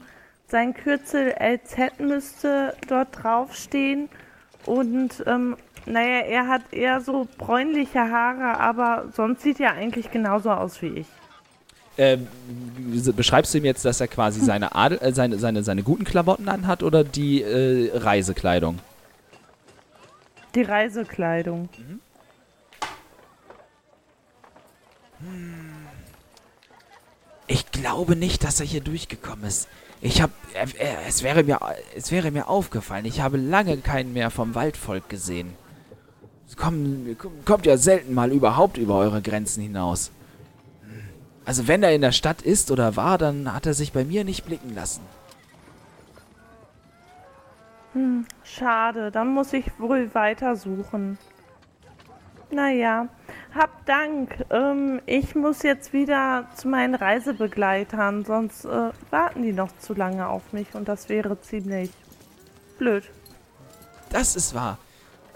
sein Kürzel LZ müsste dort draufstehen. Und ähm, naja, er hat eher so bräunliche Haare, aber sonst sieht er eigentlich genauso aus wie ich. Ähm, beschreibst du ihm jetzt, dass er quasi seine, Adel, äh, seine, seine, seine guten Klamotten anhat oder die äh, Reisekleidung? Die Reisekleidung. Ich glaube nicht, dass er hier durchgekommen ist. Ich hab, er, es, wäre mir, es wäre mir aufgefallen, ich habe lange keinen mehr vom Waldvolk gesehen. Kommen, kommt ja selten mal überhaupt über eure Grenzen hinaus. Hm. Also wenn er in der Stadt ist oder war, dann hat er sich bei mir nicht blicken lassen. Schade, dann muss ich wohl weitersuchen. Naja, hab Dank. Ähm, ich muss jetzt wieder zu meinen Reisebegleitern, sonst äh, warten die noch zu lange auf mich und das wäre ziemlich blöd. Das ist wahr.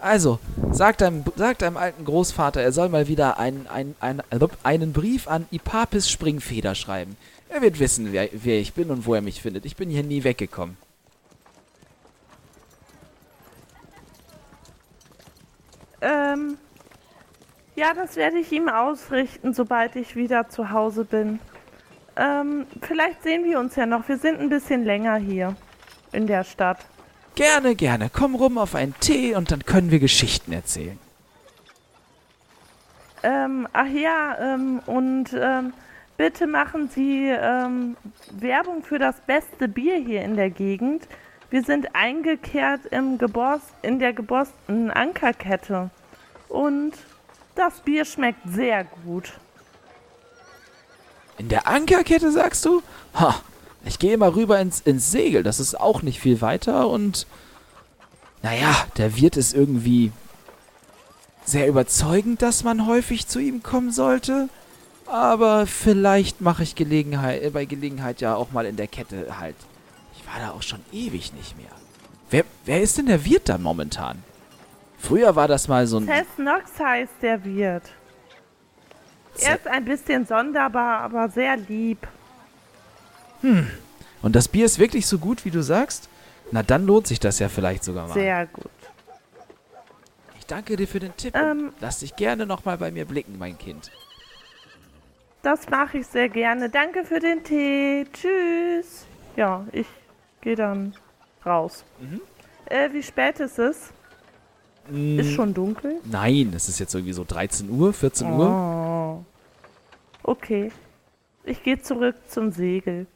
Also, sag deinem, sag deinem alten Großvater, er soll mal wieder einen, einen, einen, einen Brief an Ipapis Springfeder schreiben. Er wird wissen, wer, wer ich bin und wo er mich findet. Ich bin hier nie weggekommen. Ähm, ja, das werde ich ihm ausrichten, sobald ich wieder zu Hause bin. Ähm, vielleicht sehen wir uns ja noch. Wir sind ein bisschen länger hier in der Stadt. Gerne, gerne. Komm rum auf einen Tee und dann können wir Geschichten erzählen. Ähm, ach ja, ähm, und ähm, bitte machen Sie ähm, Werbung für das beste Bier hier in der Gegend. Wir sind eingekehrt im Geborst, in der geborstenen Ankerkette. Und das Bier schmeckt sehr gut. In der Ankerkette, sagst du? Ha, ich gehe mal rüber ins, ins Segel. Das ist auch nicht viel weiter und. Naja, der Wirt ist irgendwie sehr überzeugend, dass man häufig zu ihm kommen sollte. Aber vielleicht mache ich Gelegenheit, bei Gelegenheit ja auch mal in der Kette halt. War da auch schon ewig nicht mehr. Wer, wer ist denn der Wirt da momentan? Früher war das mal so ein. Tess Knox heißt der Wirt. Er ist ein bisschen sonderbar, aber sehr lieb. Und das Bier ist wirklich so gut, wie du sagst? Na, dann lohnt sich das ja vielleicht sogar mal. Sehr gut. Ich danke dir für den Tipp. Ähm. Lass dich gerne nochmal bei mir blicken, mein Kind. Das mache ich sehr gerne. Danke für den Tee. Tschüss. Ja, ich gehe dann raus. Mhm. Äh, wie spät ist es? Mm, Ist schon dunkel? Nein, es ist jetzt irgendwie so 13 Uhr, 14 Uhr. Oh. Okay. Ich gehe zurück zum Segel.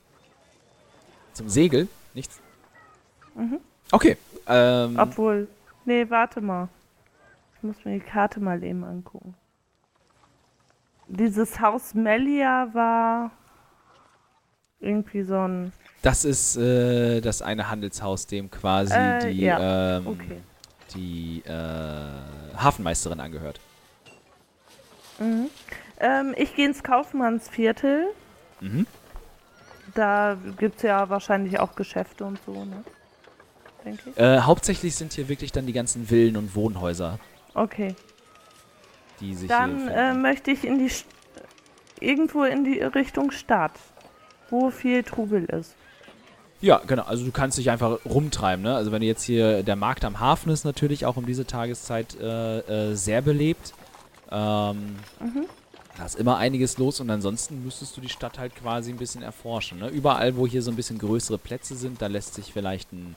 Zum Segel? Nichts? Mhm. Okay. Ähm, Obwohl. Nee, warte mal. Ich muss mir die Karte mal eben angucken. Dieses Haus Melia war irgendwie so ein. Das ist äh, das eine Handelshaus, dem quasi Äh, die, ja, ähm, Okay. die äh, Hafenmeisterin angehört. Mhm. Ähm, ich gehe ins Kaufmannsviertel. Mhm. Da gibt es ja wahrscheinlich auch Geschäfte und so, ne? Denke ich. Äh, hauptsächlich sind hier wirklich dann die ganzen Villen und Wohnhäuser, Okay. die sich Dann äh, möchte ich in die St irgendwo in die Richtung Stadt, wo viel Trubel ist. Ja, genau. Also du kannst dich einfach rumtreiben. Ne? Also wenn du jetzt hier, der Markt am Hafen ist natürlich auch um diese Tageszeit äh, äh, sehr belebt. Ähm, Mhm. Da ist immer einiges los und ansonsten müsstest du die Stadt halt quasi ein bisschen erforschen. Ne? Überall, wo hier so ein bisschen größere Plätze sind, da lässt sich vielleicht ein,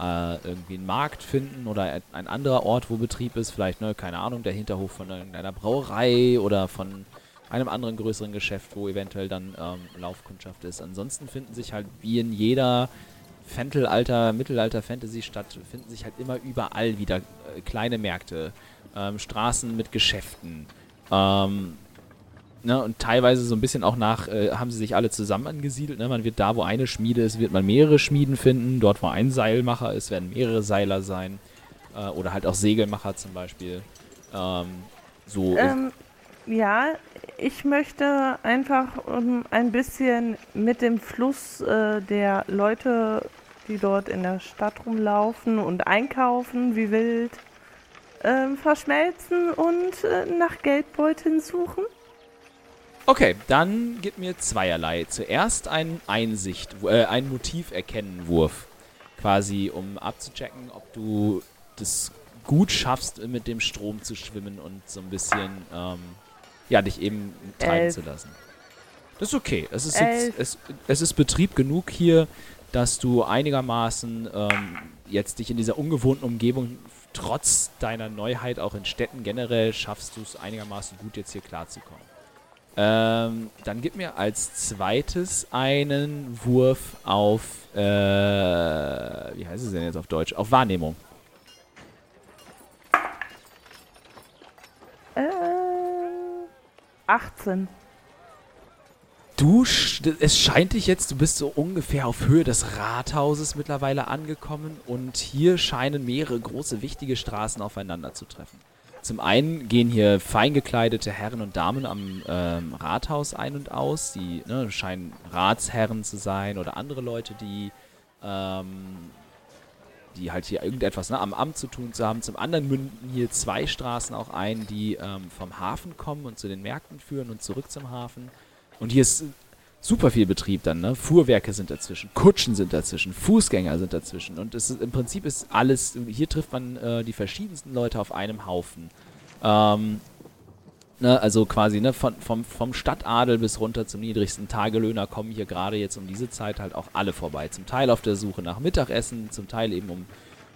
äh, irgendwie ein Markt finden oder ein- anderer Ort, wo Betrieb ist. Vielleicht, ne, keine Ahnung, der Hinterhof von irgendeiner Brauerei oder von einem anderen größeren Geschäft, wo eventuell dann ähm, Laufkundschaft ist. Ansonsten finden sich halt wie in jeder Fentelalter, Mittelalter-Fantasy-Stadt finden sich halt immer überall wieder äh, kleine Märkte, ähm, Straßen mit Geschäften. Ähm, ne, und teilweise so ein bisschen auch nach, äh, haben sie sich alle zusammen angesiedelt. Ne? Man wird da, wo eine Schmiede ist, wird man mehrere Schmieden finden. Dort, wo ein Seilmacher ist, werden mehrere Seiler sein. Äh, oder halt auch Segelmacher zum Beispiel. Ähm, so. Ähm, ja, ich möchte einfach ähm, ein bisschen mit dem Fluss äh, der Leute, die dort in der Stadt rumlaufen und einkaufen, wie wild, ähm, verschmelzen und äh, nach Geldbeuteln suchen. Okay, dann gib mir zweierlei. Zuerst ein Einsicht, äh, ein Motiverkennen-Wurf. Quasi, um abzuchecken, ob du das gut schaffst, mit dem Strom zu schwimmen und so ein bisschen, ähm, ja, dich eben treiben Elf. zu lassen. Das ist okay. Es ist, jetzt, es, es ist Betrieb genug hier, dass du einigermaßen ähm, jetzt dich in dieser ungewohnten Umgebung, trotz deiner Neuheit auch in Städten generell, schaffst du es einigermaßen gut, jetzt hier klarzukommen. Ähm, dann gib mir als zweites einen Wurf auf, äh, wie heißt es denn jetzt auf Deutsch? Auf Wahrnehmung. Äh, 18. Du, es scheint dich jetzt, du bist so ungefähr auf Höhe des Rathauses mittlerweile angekommen und hier scheinen mehrere große wichtige Straßen aufeinander zu treffen. Zum einen gehen hier fein gekleidete Herren und Damen am ähm, Rathaus ein und aus, die ne, scheinen Ratsherren zu sein oder andere Leute, die, ähm, die halt hier irgendetwas ne, am Amt zu tun zu haben. Zum anderen münden hier zwei Straßen auch ein, die ähm, vom Hafen kommen und zu den Märkten führen und zurück zum Hafen. Und hier ist super viel Betrieb dann, ne? Fuhrwerke sind dazwischen, Kutschen sind dazwischen, Fußgänger sind dazwischen. Und es ist, im Prinzip ist alles, hier trifft man äh, die verschiedensten Leute auf einem Haufen. Ähm, ne, also quasi ne, von, vom, vom Stadtadel bis runter zum niedrigsten Tagelöhner kommen hier gerade jetzt um diese Zeit halt auch alle vorbei. Zum Teil auf der Suche nach Mittagessen, zum Teil eben um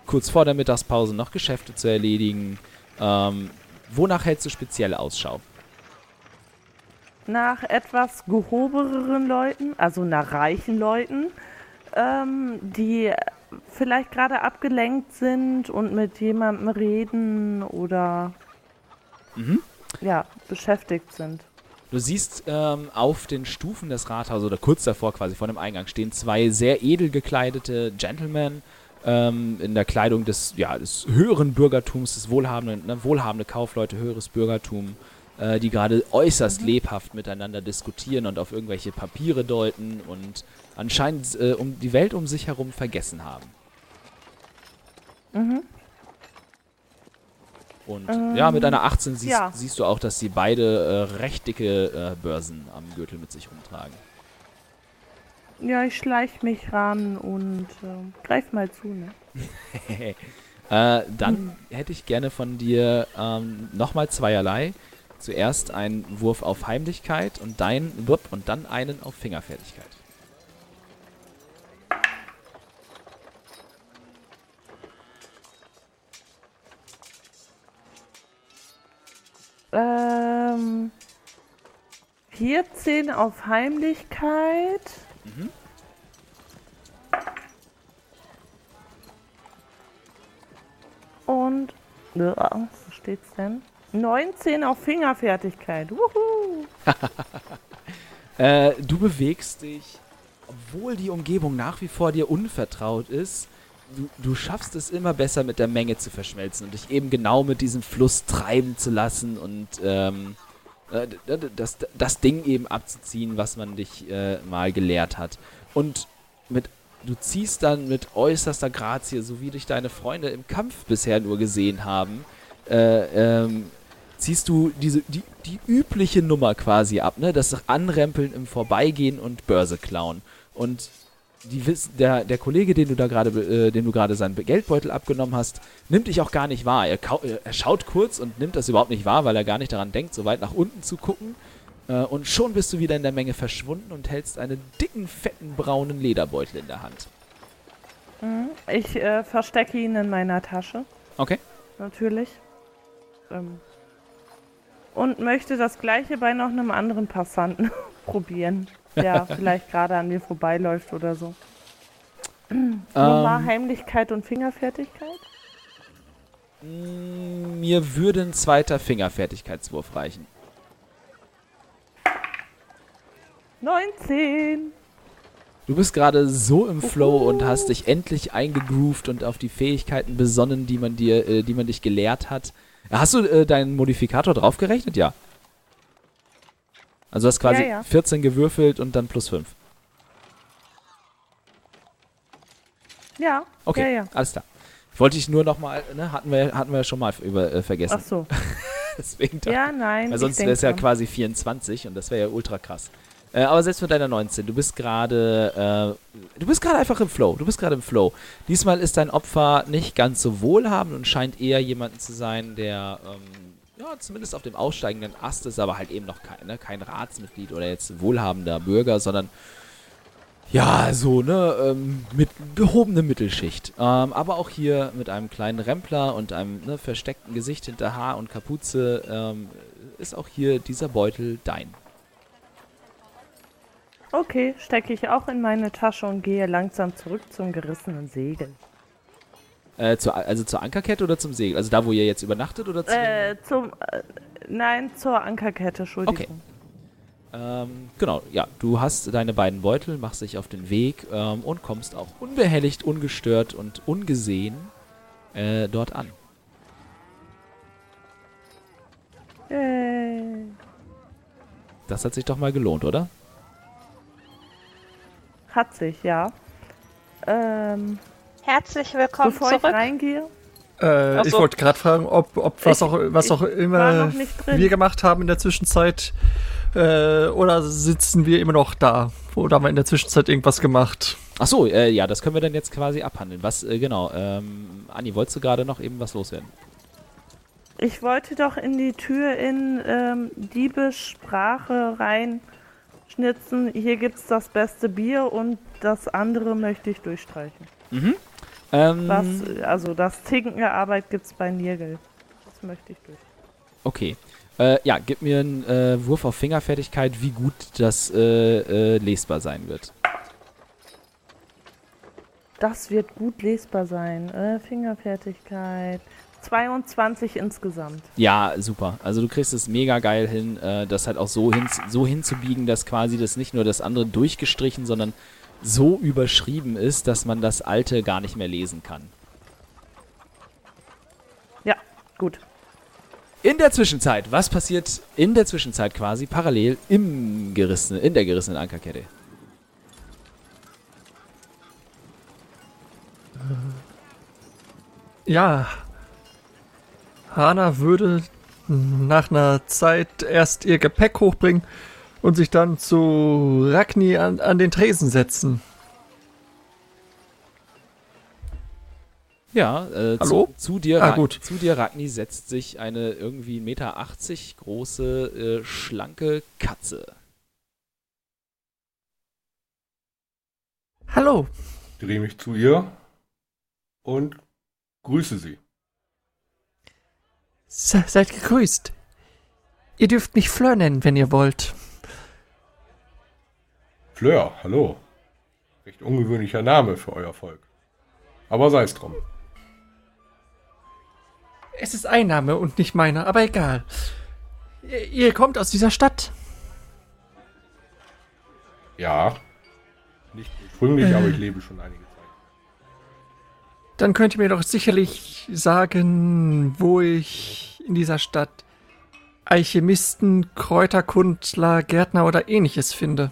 kurz vor der Mittagspause noch Geschäfte zu erledigen. Ähm, wonach hältst du speziell Ausschau? nach etwas gehobeneren Leuten, also nach reichen Leuten, ähm, die vielleicht gerade abgelenkt sind und mit jemandem reden oder Mhm. Ja, beschäftigt sind. Du siehst ähm, auf den Stufen des Rathauses oder kurz davor quasi vor dem Eingang stehen zwei sehr edel gekleidete Gentlemen ähm, in der Kleidung des, ja, des höheren Bürgertums, des wohlhabenden, ne, wohlhabende Kaufleute, höheres Bürgertum, äh, die gerade äußerst lebhaft miteinander diskutieren und auf irgendwelche Papiere deuten und anscheinend äh, um die Welt um sich herum vergessen haben. Mhm. Und Ähm, ja, mit einer 18 siehst, ja. siehst du auch, dass sie beide äh, recht dicke äh, Börsen am Gürtel mit sich rumtragen. Ja, ich schleich mich ran und äh, greif mal zu, ne? *laughs* äh, dann hätte ich gerne von dir ähm, nochmal zweierlei. Zuerst einen Wurf auf Heimlichkeit und dein Wupp und dann einen auf Fingerfertigkeit. Ähm, 14 auf Heimlichkeit. Mhm. Und, ja, wo steht's denn? 19 auf Fingerfertigkeit. Wuhu. *laughs* Äh, du bewegst dich, obwohl die Umgebung nach wie vor dir unvertraut ist. Du, du schaffst es immer besser mit der Menge zu verschmelzen und dich eben genau mit diesem Fluss treiben zu lassen und ähm, äh, das, das Ding eben abzuziehen, was man dich äh, mal gelehrt hat. Und mit, du ziehst dann mit äußerster Grazie, so wie dich deine Freunde im Kampf bisher nur gesehen haben, äh, ähm, ziehst du diese, die, die übliche Nummer quasi ab, ne? Das Anrempeln im Vorbeigehen und Börse klauen. Und die wiss, der, der Kollege, den du da gerade, äh, dem du gerade seinen Geldbeutel abgenommen hast, nimmt dich auch gar nicht wahr. Er, kau- äh, er schaut kurz und nimmt das überhaupt nicht wahr, weil er gar nicht daran denkt, so weit nach unten zu gucken. Äh, und schon bist du wieder in der Menge verschwunden und hältst einen dicken, fetten, braunen Lederbeutel in der Hand. Mhm. Ich äh, verstecke ihn in meiner Tasche, Okay. natürlich. Ähm, und möchte das gleiche bei noch einem anderen Passanten *laughs* probieren, der *laughs* vielleicht gerade an mir vorbeiläuft oder so. *clears throat* Ähm, Heimlichkeit und Fingerfertigkeit? mh, mir würde ein zweiter Fingerfertigkeitswurf reichen. 19! Du bist gerade so im Flow und hast dich endlich eingegroovt und auf die Fähigkeiten besonnen, die man dir, äh, die man dich gelehrt hat. Hast du äh, deinen Modifikator draufgerechnet? Ja. Also du hast quasi Ja, ja. 14 gewürfelt und dann plus 5. Ja, Okay, ja, ja. alles klar. Wollte ich nur nochmal, ne, hatten wir, hatten wir ja schon mal über, äh, vergessen. Ach so. *laughs* Deswegen da- Ja, nein. Weil sonst wäre es ja quasi 24 und das wäre ja ultra krass. Äh, aber selbst mit deiner 19, du bist gerade, äh, du bist gerade einfach im Flow. Du bist gerade im Flow. Diesmal ist dein Opfer nicht ganz so wohlhabend und scheint eher jemanden zu sein, der, ähm, ja, zumindest auf dem aussteigenden Ast ist, aber halt eben noch kein, ne, kein Ratsmitglied oder jetzt wohlhabender Bürger, sondern ja, so, ne, ähm, mit gehobene Mittelschicht. Ähm, aber auch hier mit einem kleinen Rempler und einem ne, versteckten Gesicht hinter Haar und Kapuze ähm, ist auch hier dieser Beutel dein. Okay, stecke ich auch in meine Tasche und gehe langsam zurück zum gerissenen Segel. Äh, zur, also zur Ankerkette oder zum Segel? Also da, wo ihr jetzt übernachtet oder zu Äh, zum. Äh, nein, zur Ankerkette, Entschuldigung. Ähm, genau, ja, du hast deine beiden Beutel, machst dich auf den Weg ähm, und kommst auch unbehelligt, ungestört und ungesehen äh, dort an. Yay. Das hat sich doch mal gelohnt, oder? Hat sich, ja. Ähm, Herzlich willkommen bevor ich zurück. reingehe, Äh, Ach ich so. wollte gerade fragen, ob, ob was Ich- auch, was ich auch immer wir gemacht haben in der Zwischenzeit. Äh, oder sitzen wir immer noch da? Oder haben wir in der Zwischenzeit irgendwas gemacht? Ach so, äh, ja, das können wir dann jetzt quasi abhandeln. Was, äh, genau, ähm, Anni, wolltest du gerade noch eben was loswerden? ich wollte doch in die Tür in ähm, Diebessprache reinschnitzen. Hier gibt's das beste Bier und das andere möchte ich durchstreichen. Mhm. Ähm, Was, also das tickende Arbeit gibt's bei Nirgel. Das möchte ich durch. Okay. Äh, ja, gib mir einen äh, Wurf auf Fingerfertigkeit, wie gut das äh, äh, lesbar sein wird. Das wird gut lesbar sein. Äh, Fingerfertigkeit. 22 insgesamt. Ja, super. Also du kriegst es mega geil hin, äh, das halt auch so, hin, so hinzubiegen, dass quasi das nicht nur das andere durchgestrichen, sondern so überschrieben ist, dass man das alte gar nicht mehr lesen kann. Ja, gut. In der Zwischenzeit, was passiert in der Zwischenzeit quasi parallel im gerissenen, in der gerissenen Ankerkette? Ja. Hana würde nach einer Zeit erst ihr Gepäck hochbringen und sich dann zu Ragni an, an den Tresen setzen. Ja, äh, Hallo? Zu, zu, dir, Ah, gut. zu dir, Ragni, setzt sich eine irgendwie 1,80 Meter große, äh, schlanke Katze. Hallo. Drehe mich zu ihr und grüße sie. Se seid gegrüßt. Ihr dürft mich Fleur nennen, wenn ihr wollt. Fleur, hallo. Recht ungewöhnlicher Name für euer Volk. Aber sei es drum. Es ist ein Name und nicht meiner, aber egal. Ihr, ihr kommt aus dieser Stadt. Ja. Nicht ursprünglich, aber ich lebe schon einige Zeit. Dann könnt ihr mir doch sicherlich sagen, wo ich in dieser Stadt Alchemisten, Kräuterkundler, Gärtner oder ähnliches finde.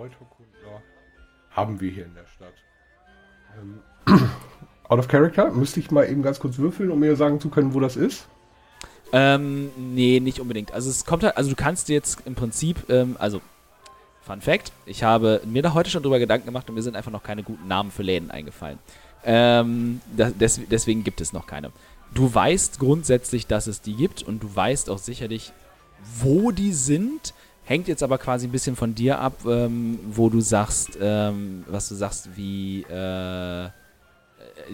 Kräuterkundler haben wir hier in der Stadt. Ähm, *clears throat* out of character, müsste ich mal eben ganz kurz würfeln, um mir sagen zu können, wo das ist. Ähm, nee, nicht unbedingt. Also es kommt halt, also du kannst jetzt im Prinzip, ähm, also Fun Fact, ich habe mir da heute schon drüber Gedanken gemacht und mir sind einfach noch keine guten Namen für Läden eingefallen. Ähm, das, des, deswegen gibt es noch keine. Du weißt grundsätzlich, dass es die gibt und du weißt auch sicherlich, wo die sind. Hängt jetzt aber quasi ein bisschen von dir ab, ähm, wo du sagst, ähm, was du sagst, wie, äh,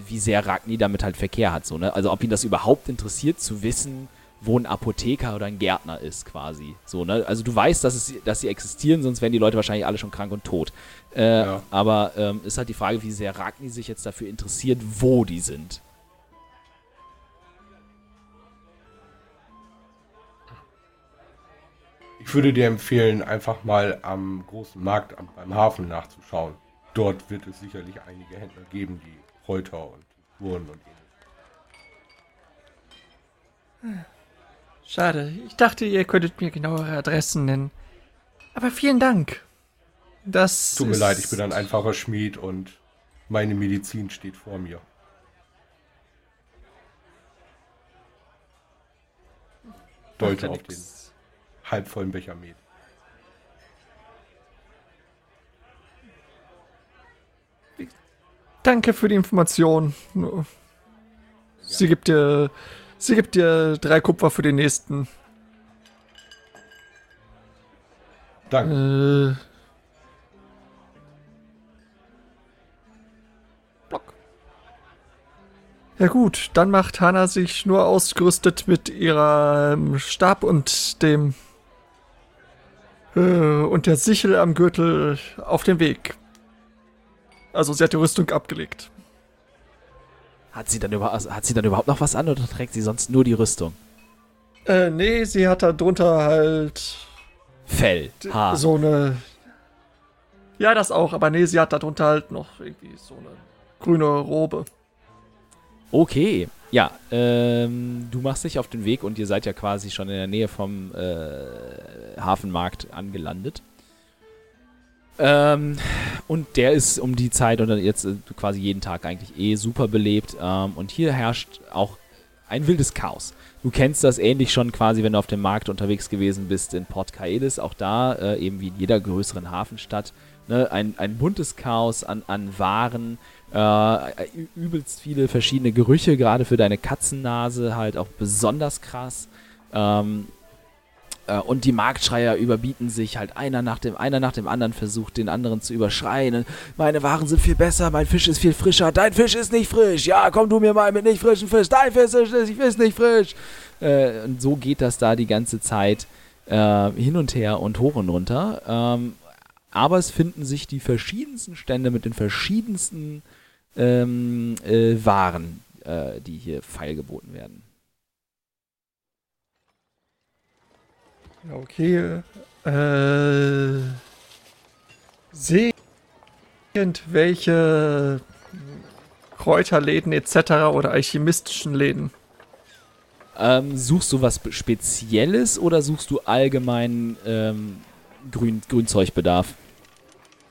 wie sehr Ragni damit halt Verkehr hat. So, ne? Also ob ihn das überhaupt interessiert zu wissen, wo ein Apotheker oder ein Gärtner ist, quasi. So, ne? Also du weißt, dass, es, dass sie existieren, sonst wären die Leute wahrscheinlich alle schon krank und tot. Äh, Ja. Aber ähm, ist halt die Frage, wie sehr Ragni sich jetzt dafür interessiert, wo die sind. Ich würde dir empfehlen, einfach mal am großen Markt am, beim Hafen nachzuschauen. Dort wird es sicherlich einige Händler geben, die Kräuter und Uhren und ähnliches. Schade. Ich dachte, ihr könntet mir genauere Adressen nennen. Aber vielen Dank. Das Tut mir leid, ich bin ein einfacher Schmied und meine Medizin steht vor mir. Deute auf den. Halbvollen Becher Met. Danke für die Information. Sie gibt dir, sie gibt dir drei Kupfer für den nächsten. Danke. Äh, Block. Ja gut, dann macht Hannah sich nur ausgerüstet mit ihrem Stab und dem und der Sichel am Gürtel auf den Weg. Also sie hat die Rüstung abgelegt. Hat sie, dann über, also hat sie dann überhaupt noch was an oder trägt sie sonst nur die Rüstung? Äh, nee, sie hat da drunter halt Fell, Haar. so eine. Ja, das auch, aber nee, sie hat da drunter halt noch irgendwie so eine grüne Robe. Okay, ja, ähm, du machst dich auf den Weg und ihr seid ja quasi schon in der Nähe vom äh, Hafenmarkt angelandet. Ähm, und der ist um die Zeit oder jetzt äh, quasi jeden Tag eigentlich eh super belebt. Ähm, und hier herrscht auch ein wildes Chaos. Du kennst das ähnlich schon quasi, wenn du auf dem Markt unterwegs gewesen bist in Port Caelis. Auch da, äh, eben wie in jeder größeren Hafenstadt, ne, ein, ein buntes Chaos an, an Waren, äh, ü- übelst viele verschiedene Gerüche, gerade für deine Katzennase halt auch besonders krass. Ähm, äh, und die Marktschreier überbieten sich halt einer nach dem einer nach dem anderen versucht den anderen zu überschreien. Meine Waren sind viel besser, mein Fisch ist viel frischer, dein Fisch ist nicht frisch. Ja, komm du mir mal mit nicht frischen Fisch, dein Fisch ist, ist nicht frisch. Äh, und so geht das da die ganze Zeit äh, hin und her und hoch und runter. Ähm, aber es finden sich die verschiedensten Stände mit den verschiedensten ähm, äh, Waren, äh, die hier feilgeboten werden. Okay. Äh. Sehe irgendwelche Kräuterläden etc. oder alchemistischen Läden? Ähm, suchst du was Spezielles oder suchst du allgemein ähm, Grün, Grünzeugbedarf?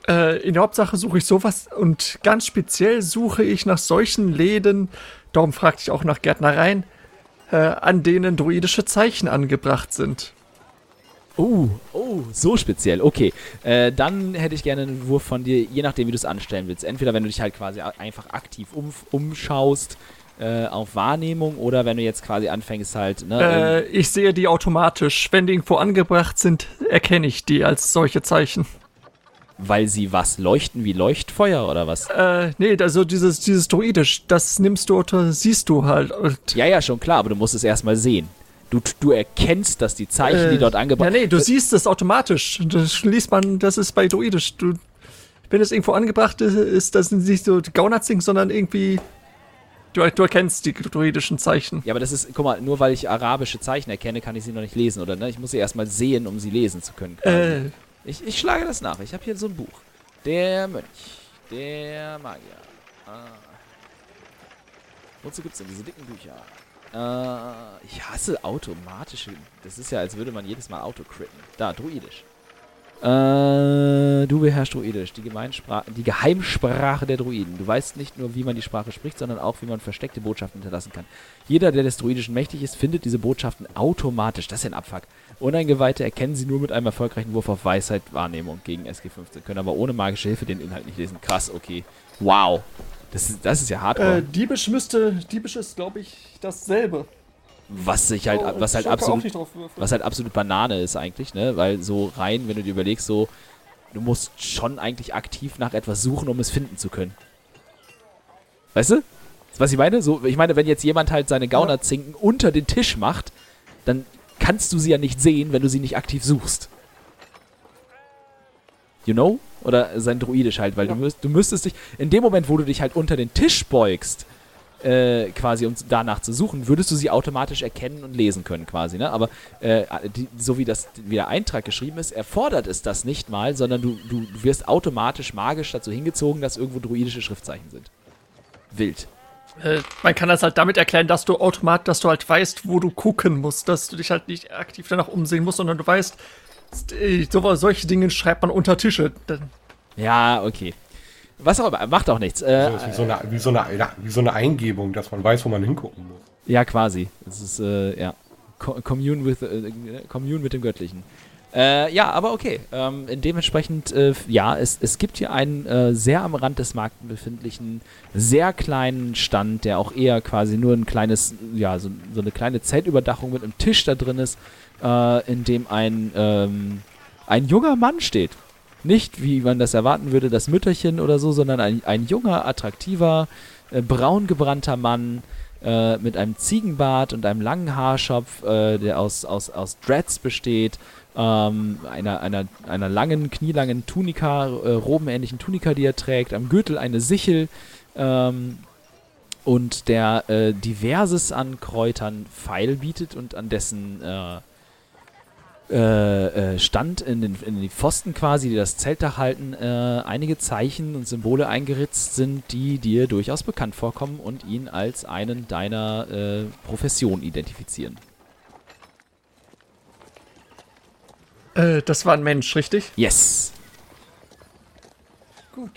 Äh, in der Hauptsache suche ich sowas und ganz speziell suche ich nach solchen Läden, darum fragte ich auch nach Gärtnereien, äh, an denen druidische Zeichen angebracht sind. Oh, oh, so speziell. Okay, äh, dann hätte ich gerne einen Wurf von dir, je nachdem, wie du es anstellen willst. Entweder wenn du dich halt quasi einfach aktiv um, umschaust äh, auf Wahrnehmung oder wenn du jetzt quasi anfängst halt, ne? Äh, ähm, ich sehe die automatisch. Wenn die irgendwo angebracht sind, erkenne ich die als solche Zeichen. Weil sie was leuchten wie Leuchtfeuer oder was? Äh, nee, also dieses, dieses Druidisch, das nimmst du oder siehst du halt. Und, Ja, ja, schon klar, aber du musst es erstmal sehen. Du, du erkennst, dass die Zeichen, die äh, dort angebracht Ja, nee, du siehst es automatisch. Das liest man, das ist bei Druidisch. Du, wenn es irgendwo angebracht ist, das nicht so Gaunerzing, sondern irgendwie. Du, du erkennst die druidischen Zeichen. Ja, aber das ist, guck mal, nur weil ich arabische Zeichen erkenne, kann ich sie noch nicht lesen, oder? Ne? Ich muss sie erstmal sehen, um sie lesen zu können. Äh, Ich, ich schlage das nach. Ich habe hier so ein Buch. Der Mönch. Der Magier. Ah. Wozu gibt's denn diese dicken Bücher? Äh, ich hasse automatische. Das ist ja, als würde man jedes Mal autocritten. Da, Druidisch. Äh, du beherrschst Druidisch, die, die Geheimsprache der Druiden. Du weißt nicht nur, wie man die Sprache spricht, sondern auch, wie man versteckte Botschaften hinterlassen kann. Jeder, der des Druidischen mächtig ist, findet diese Botschaften automatisch. Das ist ja ein Abfuck. Uneingeweihte erkennen sie nur mit einem erfolgreichen Wurf auf Weisheit, Wahrnehmung gegen SG15, können aber ohne magische Hilfe den Inhalt nicht lesen. Krass, okay. Wow. Das ist, das ist ja hardcore. äh, Diebisch müsste. Diebisch ist, glaube ich, dasselbe. was sich halt, Oh, was halt absolut was halt absolut Banane ist eigentlich, ne? Weil so rein, wenn du dir überlegst, so, du musst schon eigentlich aktiv nach etwas suchen, um es finden zu können. Weißt du? Was ich meine? So, ich meine, wenn jetzt jemand halt seine Gaunerzinken unter den Tisch macht, dann kannst du sie ja nicht sehen, wenn du sie nicht aktiv suchst. You know? Oder sein Druidisch halt, weil du, müsst, du müsstest dich, in dem Moment, wo du dich halt unter den Tisch beugst, äh, quasi um danach zu suchen, würdest du sie automatisch erkennen und lesen können quasi, ne? Aber äh, die, so wie das wie der Eintrag geschrieben ist, erfordert es das nicht mal, sondern du, du, du wirst automatisch magisch dazu hingezogen, dass irgendwo druidische Schriftzeichen sind. Wild. Äh, man kann das halt damit erklären, dass du automatisch, dass du halt weißt, wo du gucken musst, dass du dich halt nicht aktiv danach umsehen musst, sondern du weißt, äh, so, solche Dinge schreibt man unter Tische. Ja, okay. Was auch immer, macht auch nichts. Äh, Das ist wie so, eine, wie, so eine, ja, wie so eine Eingebung, dass man weiß, wo man hingucken muss. Ja, quasi. Es ist, äh, ja. Co commune, with, äh, commune mit dem Göttlichen. Äh, ja, aber okay. Ähm, dementsprechend, äh, ja, es, es gibt hier einen äh, sehr am Rand des Marktes befindlichen, sehr kleinen Stand, der auch eher quasi nur ein kleines, ja, so, so eine kleine Zeltüberdachung mit einem Tisch da drin ist, äh, in dem ein, ähm, ein junger Mann steht. Nicht, wie man das erwarten würde, das Mütterchen oder so, sondern ein, ein junger, attraktiver, äh, braun gebrannter Mann, äh, mit einem Ziegenbart und einem langen Haarschopf, äh, der aus, aus, aus Dreads besteht, ähm, einer, einer, einer langen, knielangen Tunika, äh, robenähnlichen Tunika, die er trägt, am Gürtel eine Sichel ähm, und der äh, diverses an Kräutern Pfeil bietet und an dessen äh, äh, äh, Stand in den, in die Pfosten quasi, die das Zeltdach halten, äh, einige Zeichen und Symbole eingeritzt sind, die dir durchaus bekannt vorkommen und ihn als einen deiner Profession identifizieren. Äh, das war ein Mensch, richtig? Yes. Gut.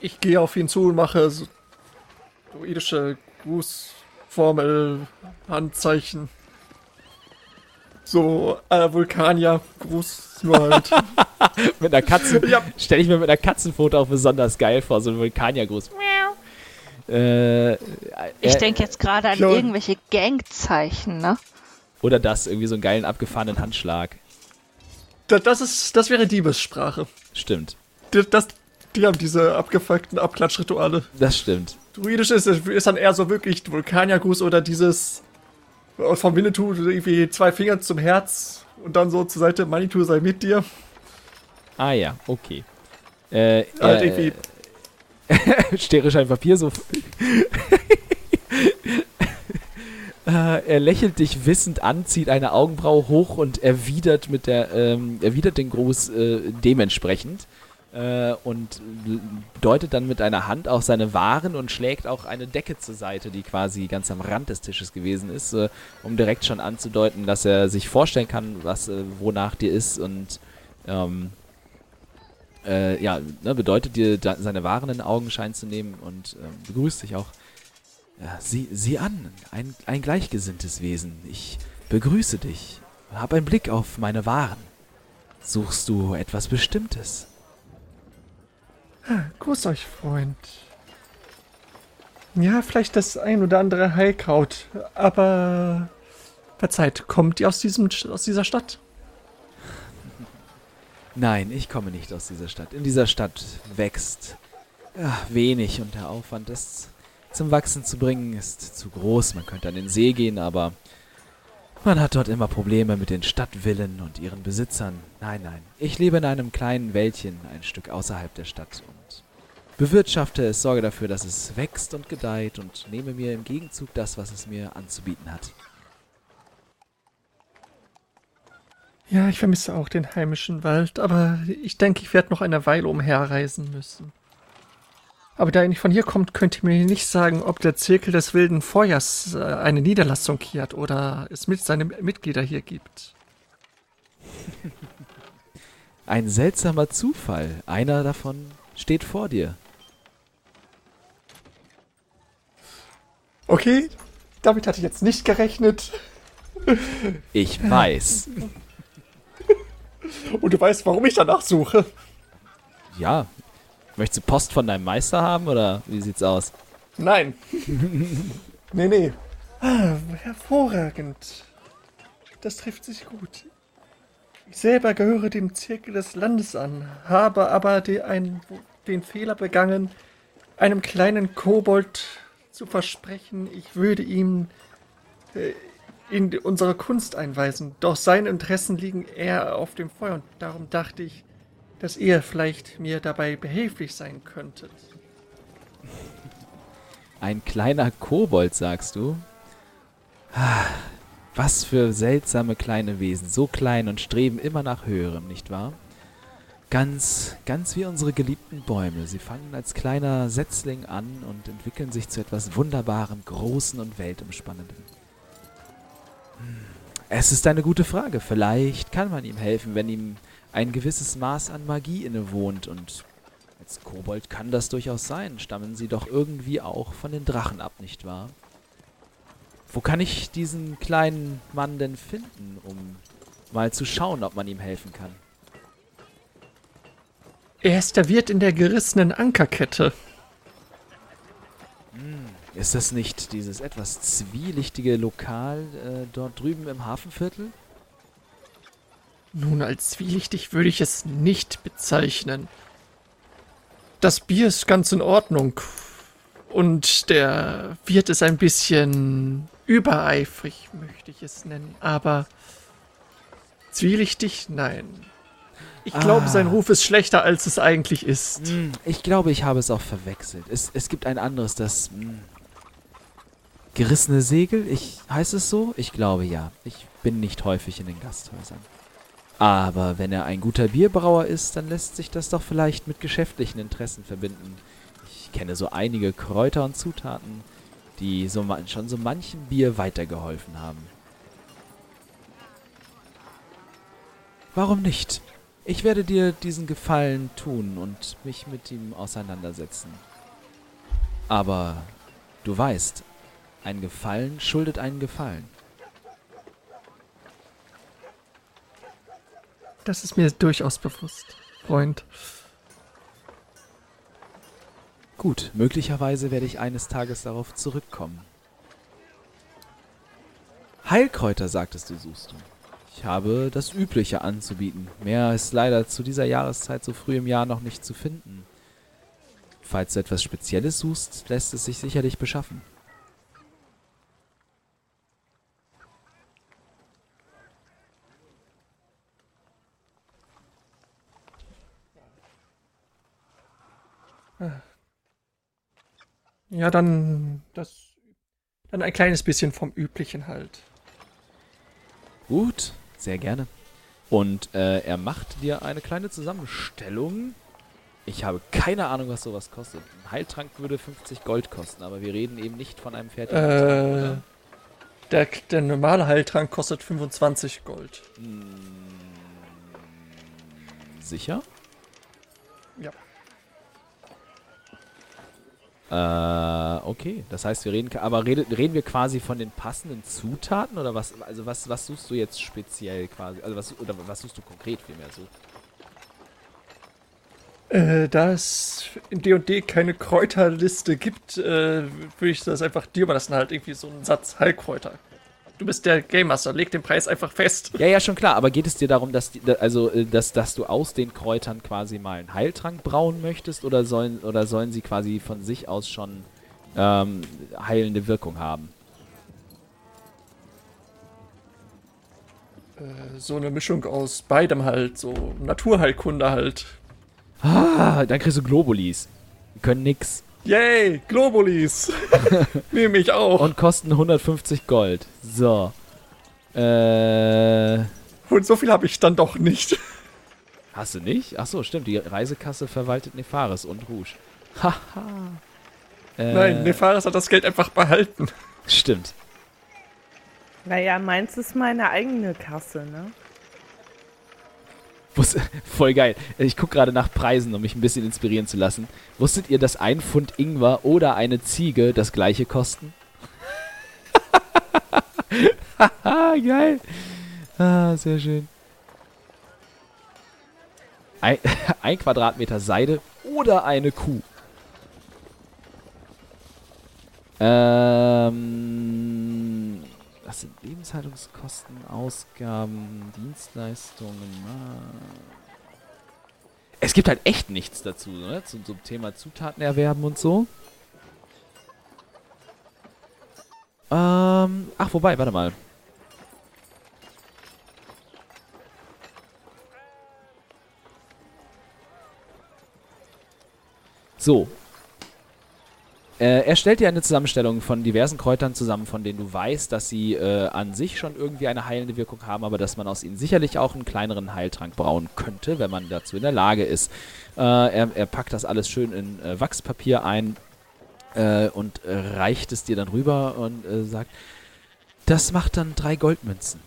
Ich gehe auf ihn zu und mache so druidische Grußformel, Handzeichen. So, äh, Vulkanier, Gruß, nur halt. *laughs* Mit einer Katzen. Ja. Stelle ich mir mit einer Katzenfoto auch besonders geil vor, so ein Vulkaniergruß. Äh, Ich äh, denke jetzt gerade an irgendwelche Gangzeichen, ne? Oder das, irgendwie so einen geilen abgefahrenen Handschlag. das, das ist, das wäre Diebessprache. Stimmt. Die, das, die haben diese abgefuckten Abklatschrituale. Das stimmt. Druidisch ist, ist dann eher so wirklich Vulkaniergruß oder dieses äh, vom Winnetou irgendwie zwei Finger zum Herz und dann so zur Seite, Manitou sei mit dir. Ah ja, okay. Äh, Halt äh, irgendwie *laughs* Stereschein Papier so. *laughs* äh, er lächelt dich wissend an, zieht eine Augenbraue hoch und erwidert mit der ähm, erwidert den Gruß äh, dementsprechend äh, und deutet dann mit einer Hand auf seine Waren und schlägt auch eine Decke zur Seite, die quasi ganz am Rand des Tisches gewesen ist, äh, um direkt schon anzudeuten, dass er sich vorstellen kann, was äh, wonach dir ist und ähm, äh, ja, ne, bedeutet dir, da, seine Waren in Augenschein zu nehmen und ähm, begrüßt dich auch. Ja, sieh, sieh an, ein, ein gleichgesinntes Wesen. Ich begrüße dich. Hab einen Blick auf meine Waren. Suchst du etwas Bestimmtes? Grüß euch, Freund. Ja, vielleicht das ein oder andere Heilkraut, aber verzeiht, kommt ihr aus diesem aus dieser Stadt? Nein, ich komme nicht aus dieser Stadt. In dieser Stadt wächst ja, wenig und der Aufwand, das zum Wachsen zu bringen, ist zu groß. Man könnte an den See gehen, aber man hat dort immer Probleme mit den Stadtvillen und ihren Besitzern. Nein, nein, ich lebe in einem kleinen Wäldchen, ein Stück außerhalb der Stadt und bewirtschafte es, sorge dafür, dass es wächst und gedeiht und nehme mir im Gegenzug das, was es mir anzubieten hat. Ja, ich vermisse auch den heimischen Wald, aber ich denke, ich werde noch eine Weile umherreisen müssen. Aber da ihr nicht von hier kommt, könnt ihr mir nicht sagen, ob der Zirkel des wilden Feuers äh, eine Niederlassung hier hat oder es mit seine Mitglieder hier gibt. *laughs* Ein seltsamer Zufall. Einer davon steht vor dir. Okay, damit hatte ich jetzt nicht gerechnet. Ich weiß. *laughs* Und du weißt, warum ich danach suche. Ja. Möchtest du Post von deinem Meister haben oder wie sieht's aus? Nein. *laughs* nee, nee. Ah, hervorragend. Das trifft sich gut. Ich selber gehöre dem Zirkel des Landes an, habe aber die, ein, den Fehler begangen, einem kleinen Kobold zu versprechen, ich würde ihm äh, in unsere Kunst einweisen. Doch seine Interessen liegen eher auf dem Feuer und darum dachte ich, dass ihr vielleicht mir dabei behilflich sein könntet. Ein kleiner Kobold, sagst du? Ah, Was für seltsame kleine Wesen, so klein und streben immer nach höherem, nicht wahr? Ganz, ganz wie unsere geliebten Bäume. Sie fangen als kleiner Setzling an und entwickeln sich zu etwas Wunderbarem, Großen und Weltumspannendem. Hm, Es ist eine gute Frage. Vielleicht kann man ihm helfen, wenn ihm ein gewisses Maß an Magie innewohnt und als Kobold kann das durchaus sein. Stammen sie doch irgendwie auch von den Drachen ab, nicht wahr? Wo kann ich diesen kleinen Mann denn finden, um mal zu schauen, ob man ihm helfen kann? Er ist der Wirt in der gerissenen Ankerkette. Ist das nicht dieses etwas zwielichtige Lokal äh, dort drüben im Hafenviertel? Nun, als zwielichtig würde ich es nicht bezeichnen. Das Bier ist ganz in Ordnung. Und der Wirt ist ein bisschen übereifrig, möchte ich es nennen. Aber zwielichtig, nein. Ich glaube, Ah. sein Ruf ist schlechter, als es eigentlich ist. Hm, ich glaube, ich habe es auch verwechselt. Es, es gibt ein anderes, das... hm, gerissene Segel? Ich, heißt es so? Ich glaube ja. Ich bin nicht häufig in den Gasthäusern. Aber wenn er ein guter Bierbrauer ist, dann lässt sich das doch vielleicht mit geschäftlichen Interessen verbinden. Ich kenne so einige Kräuter und Zutaten, die so schon so manchem Bier weitergeholfen haben. Warum nicht? Ich werde dir diesen Gefallen tun und mich mit ihm auseinandersetzen. Aber du weißt, ein Gefallen schuldet einen Gefallen. Das ist mir durchaus bewusst, Freund. Gut, möglicherweise werde ich eines Tages darauf zurückkommen. Heilkräuter, sagtest du, suchst du. Ich habe das Übliche anzubieten. Mehr ist leider zu dieser Jahreszeit so früh im Jahr noch nicht zu finden. Falls du etwas Spezielles suchst, lässt es sich sicherlich beschaffen. Ja, dann das. Dann ein kleines bisschen vom Üblichen halt. Gut, sehr gerne. Und äh, er macht dir eine kleine Zusammenstellung. Ich habe keine Ahnung, was sowas kostet. Ein Heiltrank würde 50 Gold kosten, aber wir reden eben nicht von einem fertigen Äh, oder? der, der normale Heiltrank kostet 25 Gold. Sicher? Ja. Äh, okay. Das heißt, wir reden, aber rede, reden wir quasi von den passenden Zutaten oder was? Also was, was suchst du jetzt speziell quasi? Also was, oder was suchst du konkret vielmehr so? Äh, da es in D&D keine Kräuterliste gibt, äh, würde ich das einfach dir überlassen, halt irgendwie so einen Satz Heilkräuter. Du bist der Game Master, leg den Preis einfach fest. Ja, ja, schon klar, aber geht es dir darum, dass, die, also, äh, dass, dass du aus den Kräutern quasi mal einen Heiltrank brauen möchtest oder sollen, oder sollen sie quasi von sich aus schon ähm, heilende Wirkung haben? Äh, so eine Mischung aus beidem halt, so Naturheilkunde halt. Ah, dann kriegst du Globulis. Die können nix. Yay, Globulis. *laughs* Nehme ich auch. Und kosten 150 Gold. So. Äh. Und so viel habe ich dann doch nicht. Hast du nicht? Ach so, stimmt. Die Reisekasse verwaltet Nefaris und Rouge. Haha. äh, Nein, Nefaris hat das Geld einfach behalten. Stimmt. Naja, meins ist meine eigene Kasse, ne? *laughs* Voll geil. Ich gucke gerade nach Preisen, um mich ein bisschen inspirieren zu lassen. Wusstet ihr, dass ein Pfund Ingwer oder eine Ziege das gleiche kosten? *laughs* Geil. Ah, sehr schön. Ein, *laughs* ein Quadratmeter Seide oder eine Kuh. Ähm, das sind Lebenshaltungskosten, Ausgaben, Dienstleistungen. Es gibt halt echt nichts dazu, ne? Zum, zum Thema Zutaten erwerben und so. Ähm, ach, wobei, warte mal. So. Äh, er stellt dir eine Zusammenstellung von diversen Kräutern zusammen, von denen du weißt, dass sie äh, an sich schon irgendwie eine heilende Wirkung haben, aber dass man aus ihnen sicherlich auch einen kleineren Heiltrank brauen könnte, wenn man dazu in der Lage ist. Äh, er, er packt das alles schön in äh, Wachspapier ein äh, und reicht es dir dann rüber und äh, sagt, das macht dann drei Goldmünzen.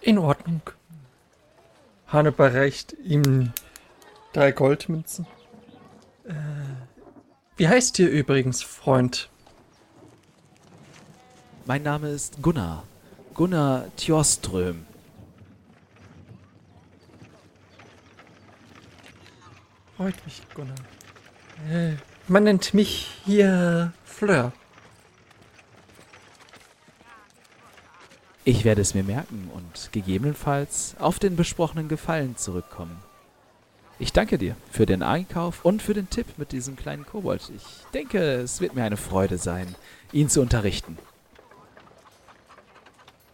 In Ordnung. Hannibal reicht ihm drei Goldmünzen. Äh, wie heißt ihr übrigens, Freund? Mein Name ist Gunnar. Gunnar Tjorström. Freut mich, Gunnar. Äh, man nennt mich hier Fleur. Ich werde es mir merken und gegebenenfalls auf den besprochenen Gefallen zurückkommen. Ich danke dir für den Einkauf und für den Tipp mit diesem kleinen Kobold. Ich denke, es wird mir eine Freude sein, ihn zu unterrichten.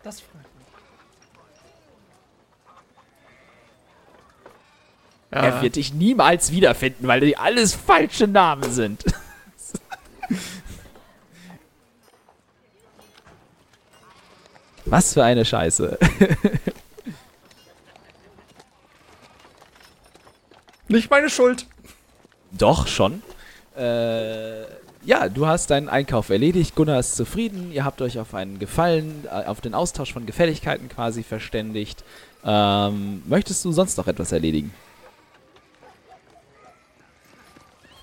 Das freut mich. Er wird dich niemals wiederfinden, weil die alles falsche Namen sind. *laughs* Was für eine Scheiße. *laughs* Nicht meine Schuld. Doch, schon. Äh, ja, du hast deinen Einkauf erledigt. Gunnar ist zufrieden. Ihr habt euch auf einen Gefallen, äh, auf den Austausch von Gefälligkeiten quasi verständigt. Ähm, möchtest du sonst noch etwas erledigen?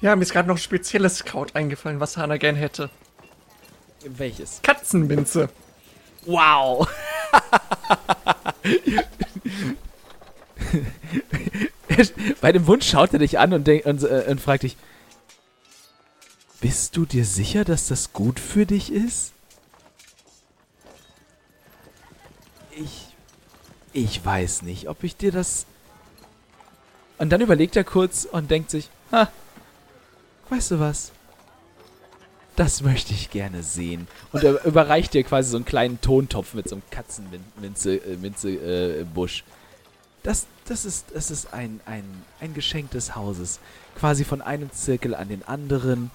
Ja, mir ist gerade noch ein spezielles Kraut eingefallen, was Hannah gern hätte. Welches? Katzenminze. Wow! *laughs* Bei dem Wunsch schaut er dich an und, denk, und, äh, und fragt dich: Bist du dir sicher, dass das gut für dich ist? Ich. Ich weiß nicht, ob ich dir das. Und dann überlegt er kurz und denkt sich: Ha, weißt du was? Das möchte ich gerne sehen. Und er überreicht dir quasi so einen kleinen Tontopf mit so einem Katzenminze äh, äh. Das, das ist, das ist ein, ein, ein Geschenk des Hauses. Quasi von einem Zirkel an den anderen.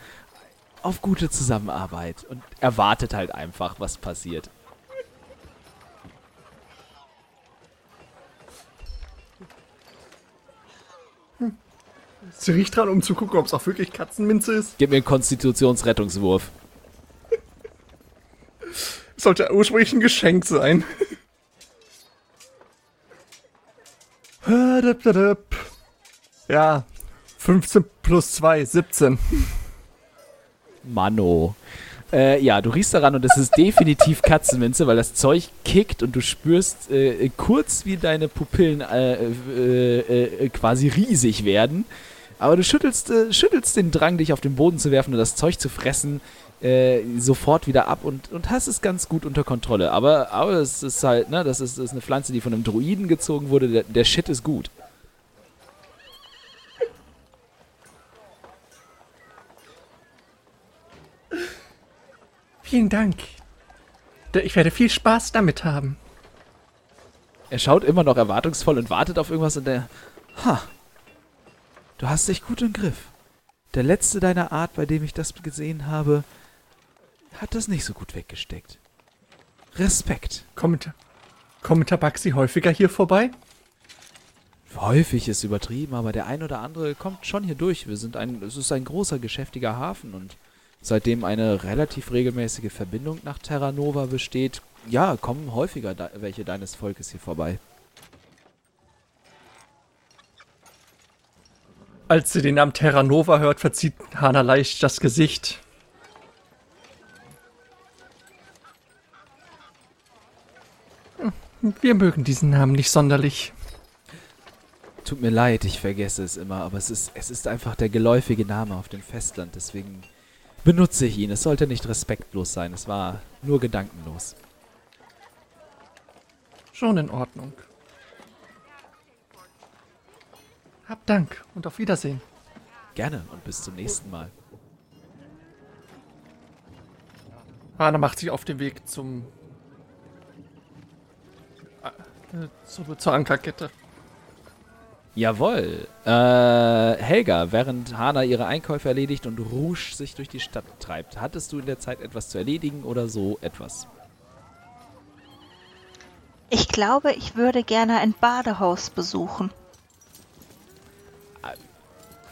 Auf gute Zusammenarbeit. Und er wartet halt einfach, was passiert. Sie riecht dran, um zu gucken, ob es auch wirklich Katzenminze ist. Gib mir einen Konstitutionsrettungswurf. *laughs* Sollte ursprünglich ein Geschenk sein. Ja, 15 plus 2, 17. Mano. Äh, ja, du riechst daran und es ist definitiv *laughs* Katzenminze, weil das Zeug kickt und du spürst äh, kurz, wie deine Pupillen äh, äh, äh, quasi riesig werden. Aber du schüttelst, äh, schüttelst den Drang, dich auf den Boden zu werfen und das Zeug zu fressen, äh, sofort wieder ab und, und hast es ganz gut unter Kontrolle. Aber, aber es ist halt, ne, das ist, das ist eine Pflanze, die von einem Druiden gezogen wurde. Der, der Shit ist gut. Vielen Dank. Ich werde viel Spaß damit haben. Er schaut immer noch erwartungsvoll und wartet auf irgendwas und der. Ha. Du hast dich gut im Griff. Der letzte deiner Art, bei dem ich das gesehen habe, hat das nicht so gut weggesteckt. Respekt. Kommt, kommt Tabaxi häufiger hier vorbei? Häufig ist übertrieben, aber der ein oder andere kommt schon hier durch. Wir sind ein, es ist ein großer geschäftiger Hafen und seitdem eine relativ regelmäßige Verbindung nach Terra Nova besteht, ja, kommen häufiger da, welche deines Volkes hier vorbei. Als sie den Namen Terra Nova hört, verzieht Hana leicht das Gesicht. Wir mögen diesen Namen nicht sonderlich. Tut mir leid, ich vergesse es immer, aber es ist, es ist einfach der geläufige Name auf dem Festland, deswegen benutze ich ihn. Es sollte nicht respektlos sein, es war nur gedankenlos. Schon in Ordnung. Hab Dank und auf Wiedersehen. Gerne und bis zum nächsten Mal. Hana macht sich auf den Weg zum äh, zu, zur Ankerkette. Jawohl. Äh, Helga, während Hana ihre Einkäufe erledigt und Rouge sich durch die Stadt treibt, hattest du in der Zeit etwas zu erledigen oder so etwas? Ich glaube, ich würde gerne ein Badehaus besuchen.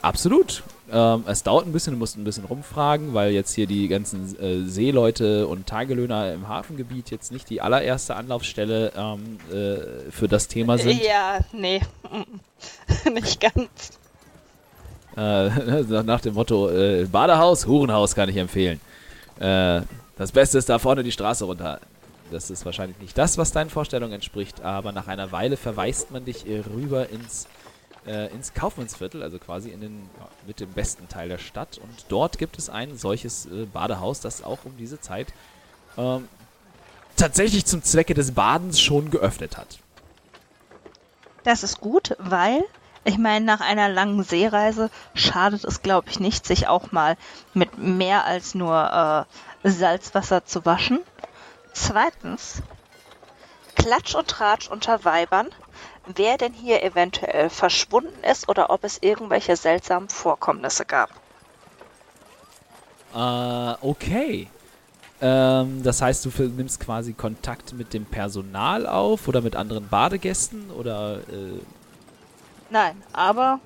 Absolut. Ähm, es dauert ein bisschen, du musst ein bisschen rumfragen, weil jetzt hier die ganzen äh, Seeleute und Tagelöhner im Hafengebiet jetzt nicht die allererste Anlaufstelle ähm, äh, für das Thema sind. Ja, nee. *laughs* nicht ganz. Äh, *laughs* nach dem Motto, äh, Badehaus, Hurenhaus kann ich empfehlen. Äh, das Beste ist da vorne die Straße runter. Das ist wahrscheinlich nicht das, was deinen Vorstellungen entspricht, aber nach einer Weile verweist man dich rüber ins äh, ins Kaufmannsviertel, also quasi in den, mit dem besten Teil der Stadt. Und dort gibt es ein solches äh, Badehaus, das auch um diese Zeit ähm, tatsächlich zum Zwecke des Badens schon geöffnet hat. Das ist gut, weil ich meine, nach einer langen Seereise schadet es, glaube ich, nicht, sich auch mal mit mehr als nur äh, Salzwasser zu waschen. Zweitens, Klatsch und Tratsch unter Weibern wer denn hier eventuell verschwunden ist oder ob es irgendwelche seltsamen Vorkommnisse gab. Äh, okay. Ähm, das heißt, du nimmst quasi Kontakt mit dem Personal auf oder mit anderen Badegästen oder. Äh Nein, aber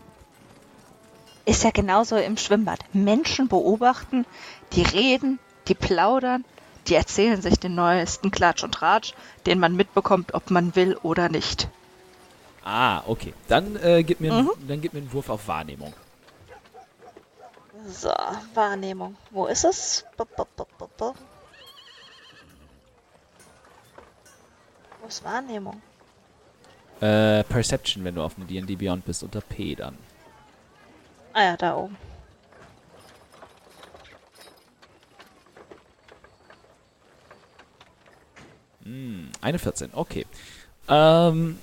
ist ja genauso im Schwimmbad. Menschen beobachten, die reden, die plaudern, die erzählen sich den neuesten Klatsch und Ratsch, den man mitbekommt, ob man will oder nicht. Ah, okay. Dann, äh, gib mir, mhm. dann gib mir einen Wurf auf Wahrnehmung. So, Wahrnehmung. Wo ist es? Wo ist Wahrnehmung? Äh, Perception, wenn du auf dem D&D Beyond bist, unter P dann. Ah ja, da oben. Hm, eine 14, okay. Ähm,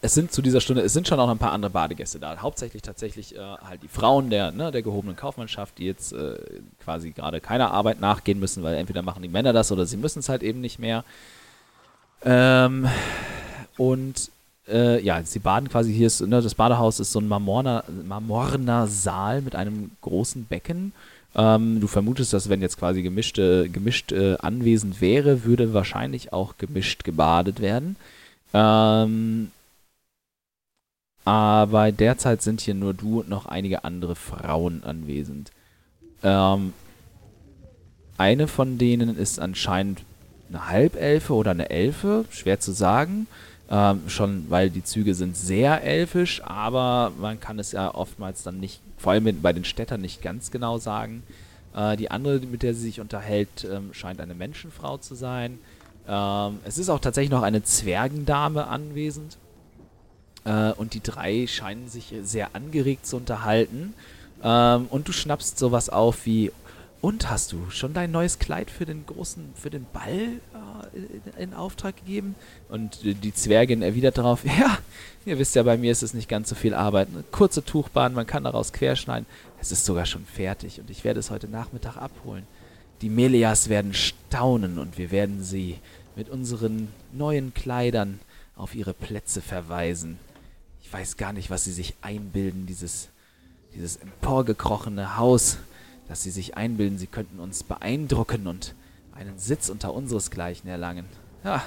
es sind zu dieser Stunde, es sind schon auch ein paar andere Badegäste da. Hauptsächlich tatsächlich äh, halt die Frauen der, ne, der gehobenen Kaufmannschaft, die jetzt äh, quasi gerade keiner Arbeit nachgehen müssen, weil entweder machen die Männer das oder sie müssen es halt eben nicht mehr. Ähm, und äh, ja, sie baden quasi, hier ist, ne, das Badehaus ist so ein marmorner, marmorner Saal mit einem großen Becken. Ähm, du vermutest, dass wenn jetzt quasi gemischte, gemischt äh, anwesend wäre, würde wahrscheinlich auch gemischt gebadet werden. Ähm, aber derzeit sind hier nur du und noch einige andere Frauen anwesend. Ähm, eine von denen ist anscheinend eine Halbelfe oder eine Elfe, schwer zu sagen. Ähm, schon, weil die Züge sind sehr elfisch, aber man kann es ja oftmals dann nicht, vor allem bei den Städtern nicht ganz genau sagen. Äh, die andere, mit der sie sich unterhält, ähm, scheint eine Menschenfrau zu sein. Ähm, es ist auch tatsächlich noch eine Zwergendame anwesend. Äh, und die drei scheinen sich sehr angeregt zu unterhalten. Ähm, und du schnappst sowas auf wie, und hast du schon dein neues Kleid für den großen, für den Ball äh, in, in, Auftrag gegeben? Und die Zwergin erwidert darauf, *laughs* ja, ihr wisst ja, bei mir ist es nicht ganz so viel Arbeit. Eine kurze Tuchbahn, man kann daraus querschneiden. Es ist sogar schon fertig und ich werde es heute Nachmittag abholen. Die Melias werden staunen und wir werden sie mit unseren neuen Kleidern auf ihre Plätze verweisen. Ich weiß gar nicht, was sie sich einbilden, dieses, dieses emporgekrochene Haus dass sie sich einbilden, sie könnten uns beeindrucken und einen Sitz unter unseresgleichen erlangen. Ja,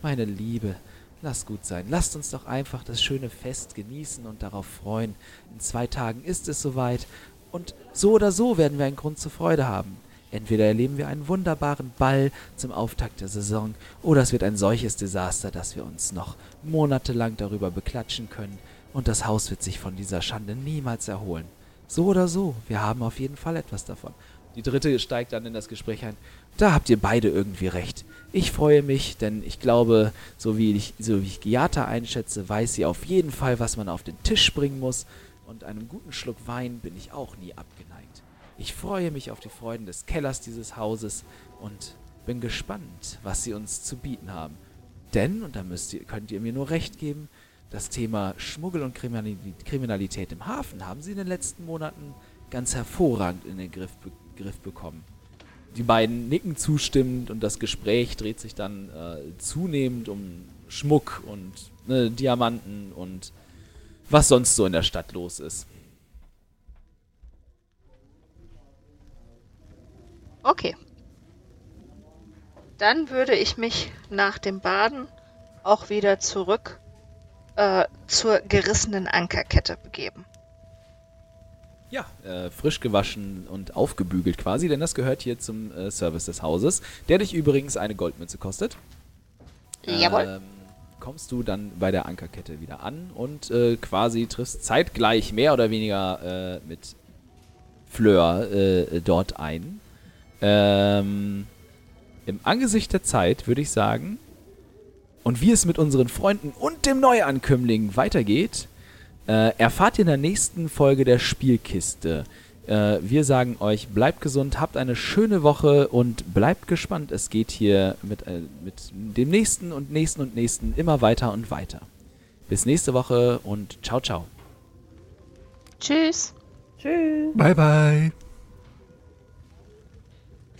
meine Liebe, lasst gut sein. Lasst uns doch einfach das schöne Fest genießen und darauf freuen. In zwei Tagen ist es soweit und so oder so werden wir einen Grund zur Freude haben. Entweder erleben wir einen wunderbaren Ball zum Auftakt der Saison, oder es wird ein solches Desaster, dass wir uns noch monatelang darüber beklatschen können, und das Haus wird sich von dieser Schande niemals erholen. So oder so, wir haben auf jeden Fall etwas davon. Die dritte steigt dann in das Gespräch ein. Da habt ihr beide irgendwie recht. Ich freue mich, denn ich glaube, so wie ich, so wie ich Giata einschätze, weiß sie auf jeden Fall, was man auf den Tisch bringen muss. Und einem guten Schluck Wein bin ich auch nie abgeneigt. Ich freue mich auf die Freuden des Kellers dieses Hauses und bin gespannt, was sie uns zu bieten haben. Denn, und da müsst ihr, könnt ihr mir nur recht geben, das Thema Schmuggel und Kriminalität im Hafen haben sie in den letzten Monaten ganz hervorragend in den Griff, Griff bekommen. Die beiden nicken zustimmend und das Gespräch dreht sich dann äh, zunehmend um Schmuck und ne, Diamanten und was sonst so in der Stadt los ist. Okay. Dann würde ich mich nach dem Baden auch wieder zurück äh, zur gerissenen Ankerkette begeben. Ja, äh, frisch gewaschen und aufgebügelt quasi, denn das gehört hier zum äh, Service des Hauses, der dich übrigens eine Goldmünze kostet. Jawohl. Ähm, kommst du dann bei der Ankerkette wieder an und äh, quasi triffst zeitgleich mehr oder weniger äh, mit Fleur äh, dort ein. Ähm, Im Angesicht der Zeit würde ich sagen, und wie es mit unseren Freunden und dem Neuankömmling weitergeht, äh, erfahrt ihr in der nächsten Folge der Spielkiste. Äh, wir sagen euch, bleibt gesund, habt eine schöne Woche und bleibt gespannt. Es geht hier mit, äh, mit dem nächsten und nächsten und nächsten immer weiter und weiter. Bis nächste Woche und ciao, ciao. Tschüss. Tschüss. Bye, bye.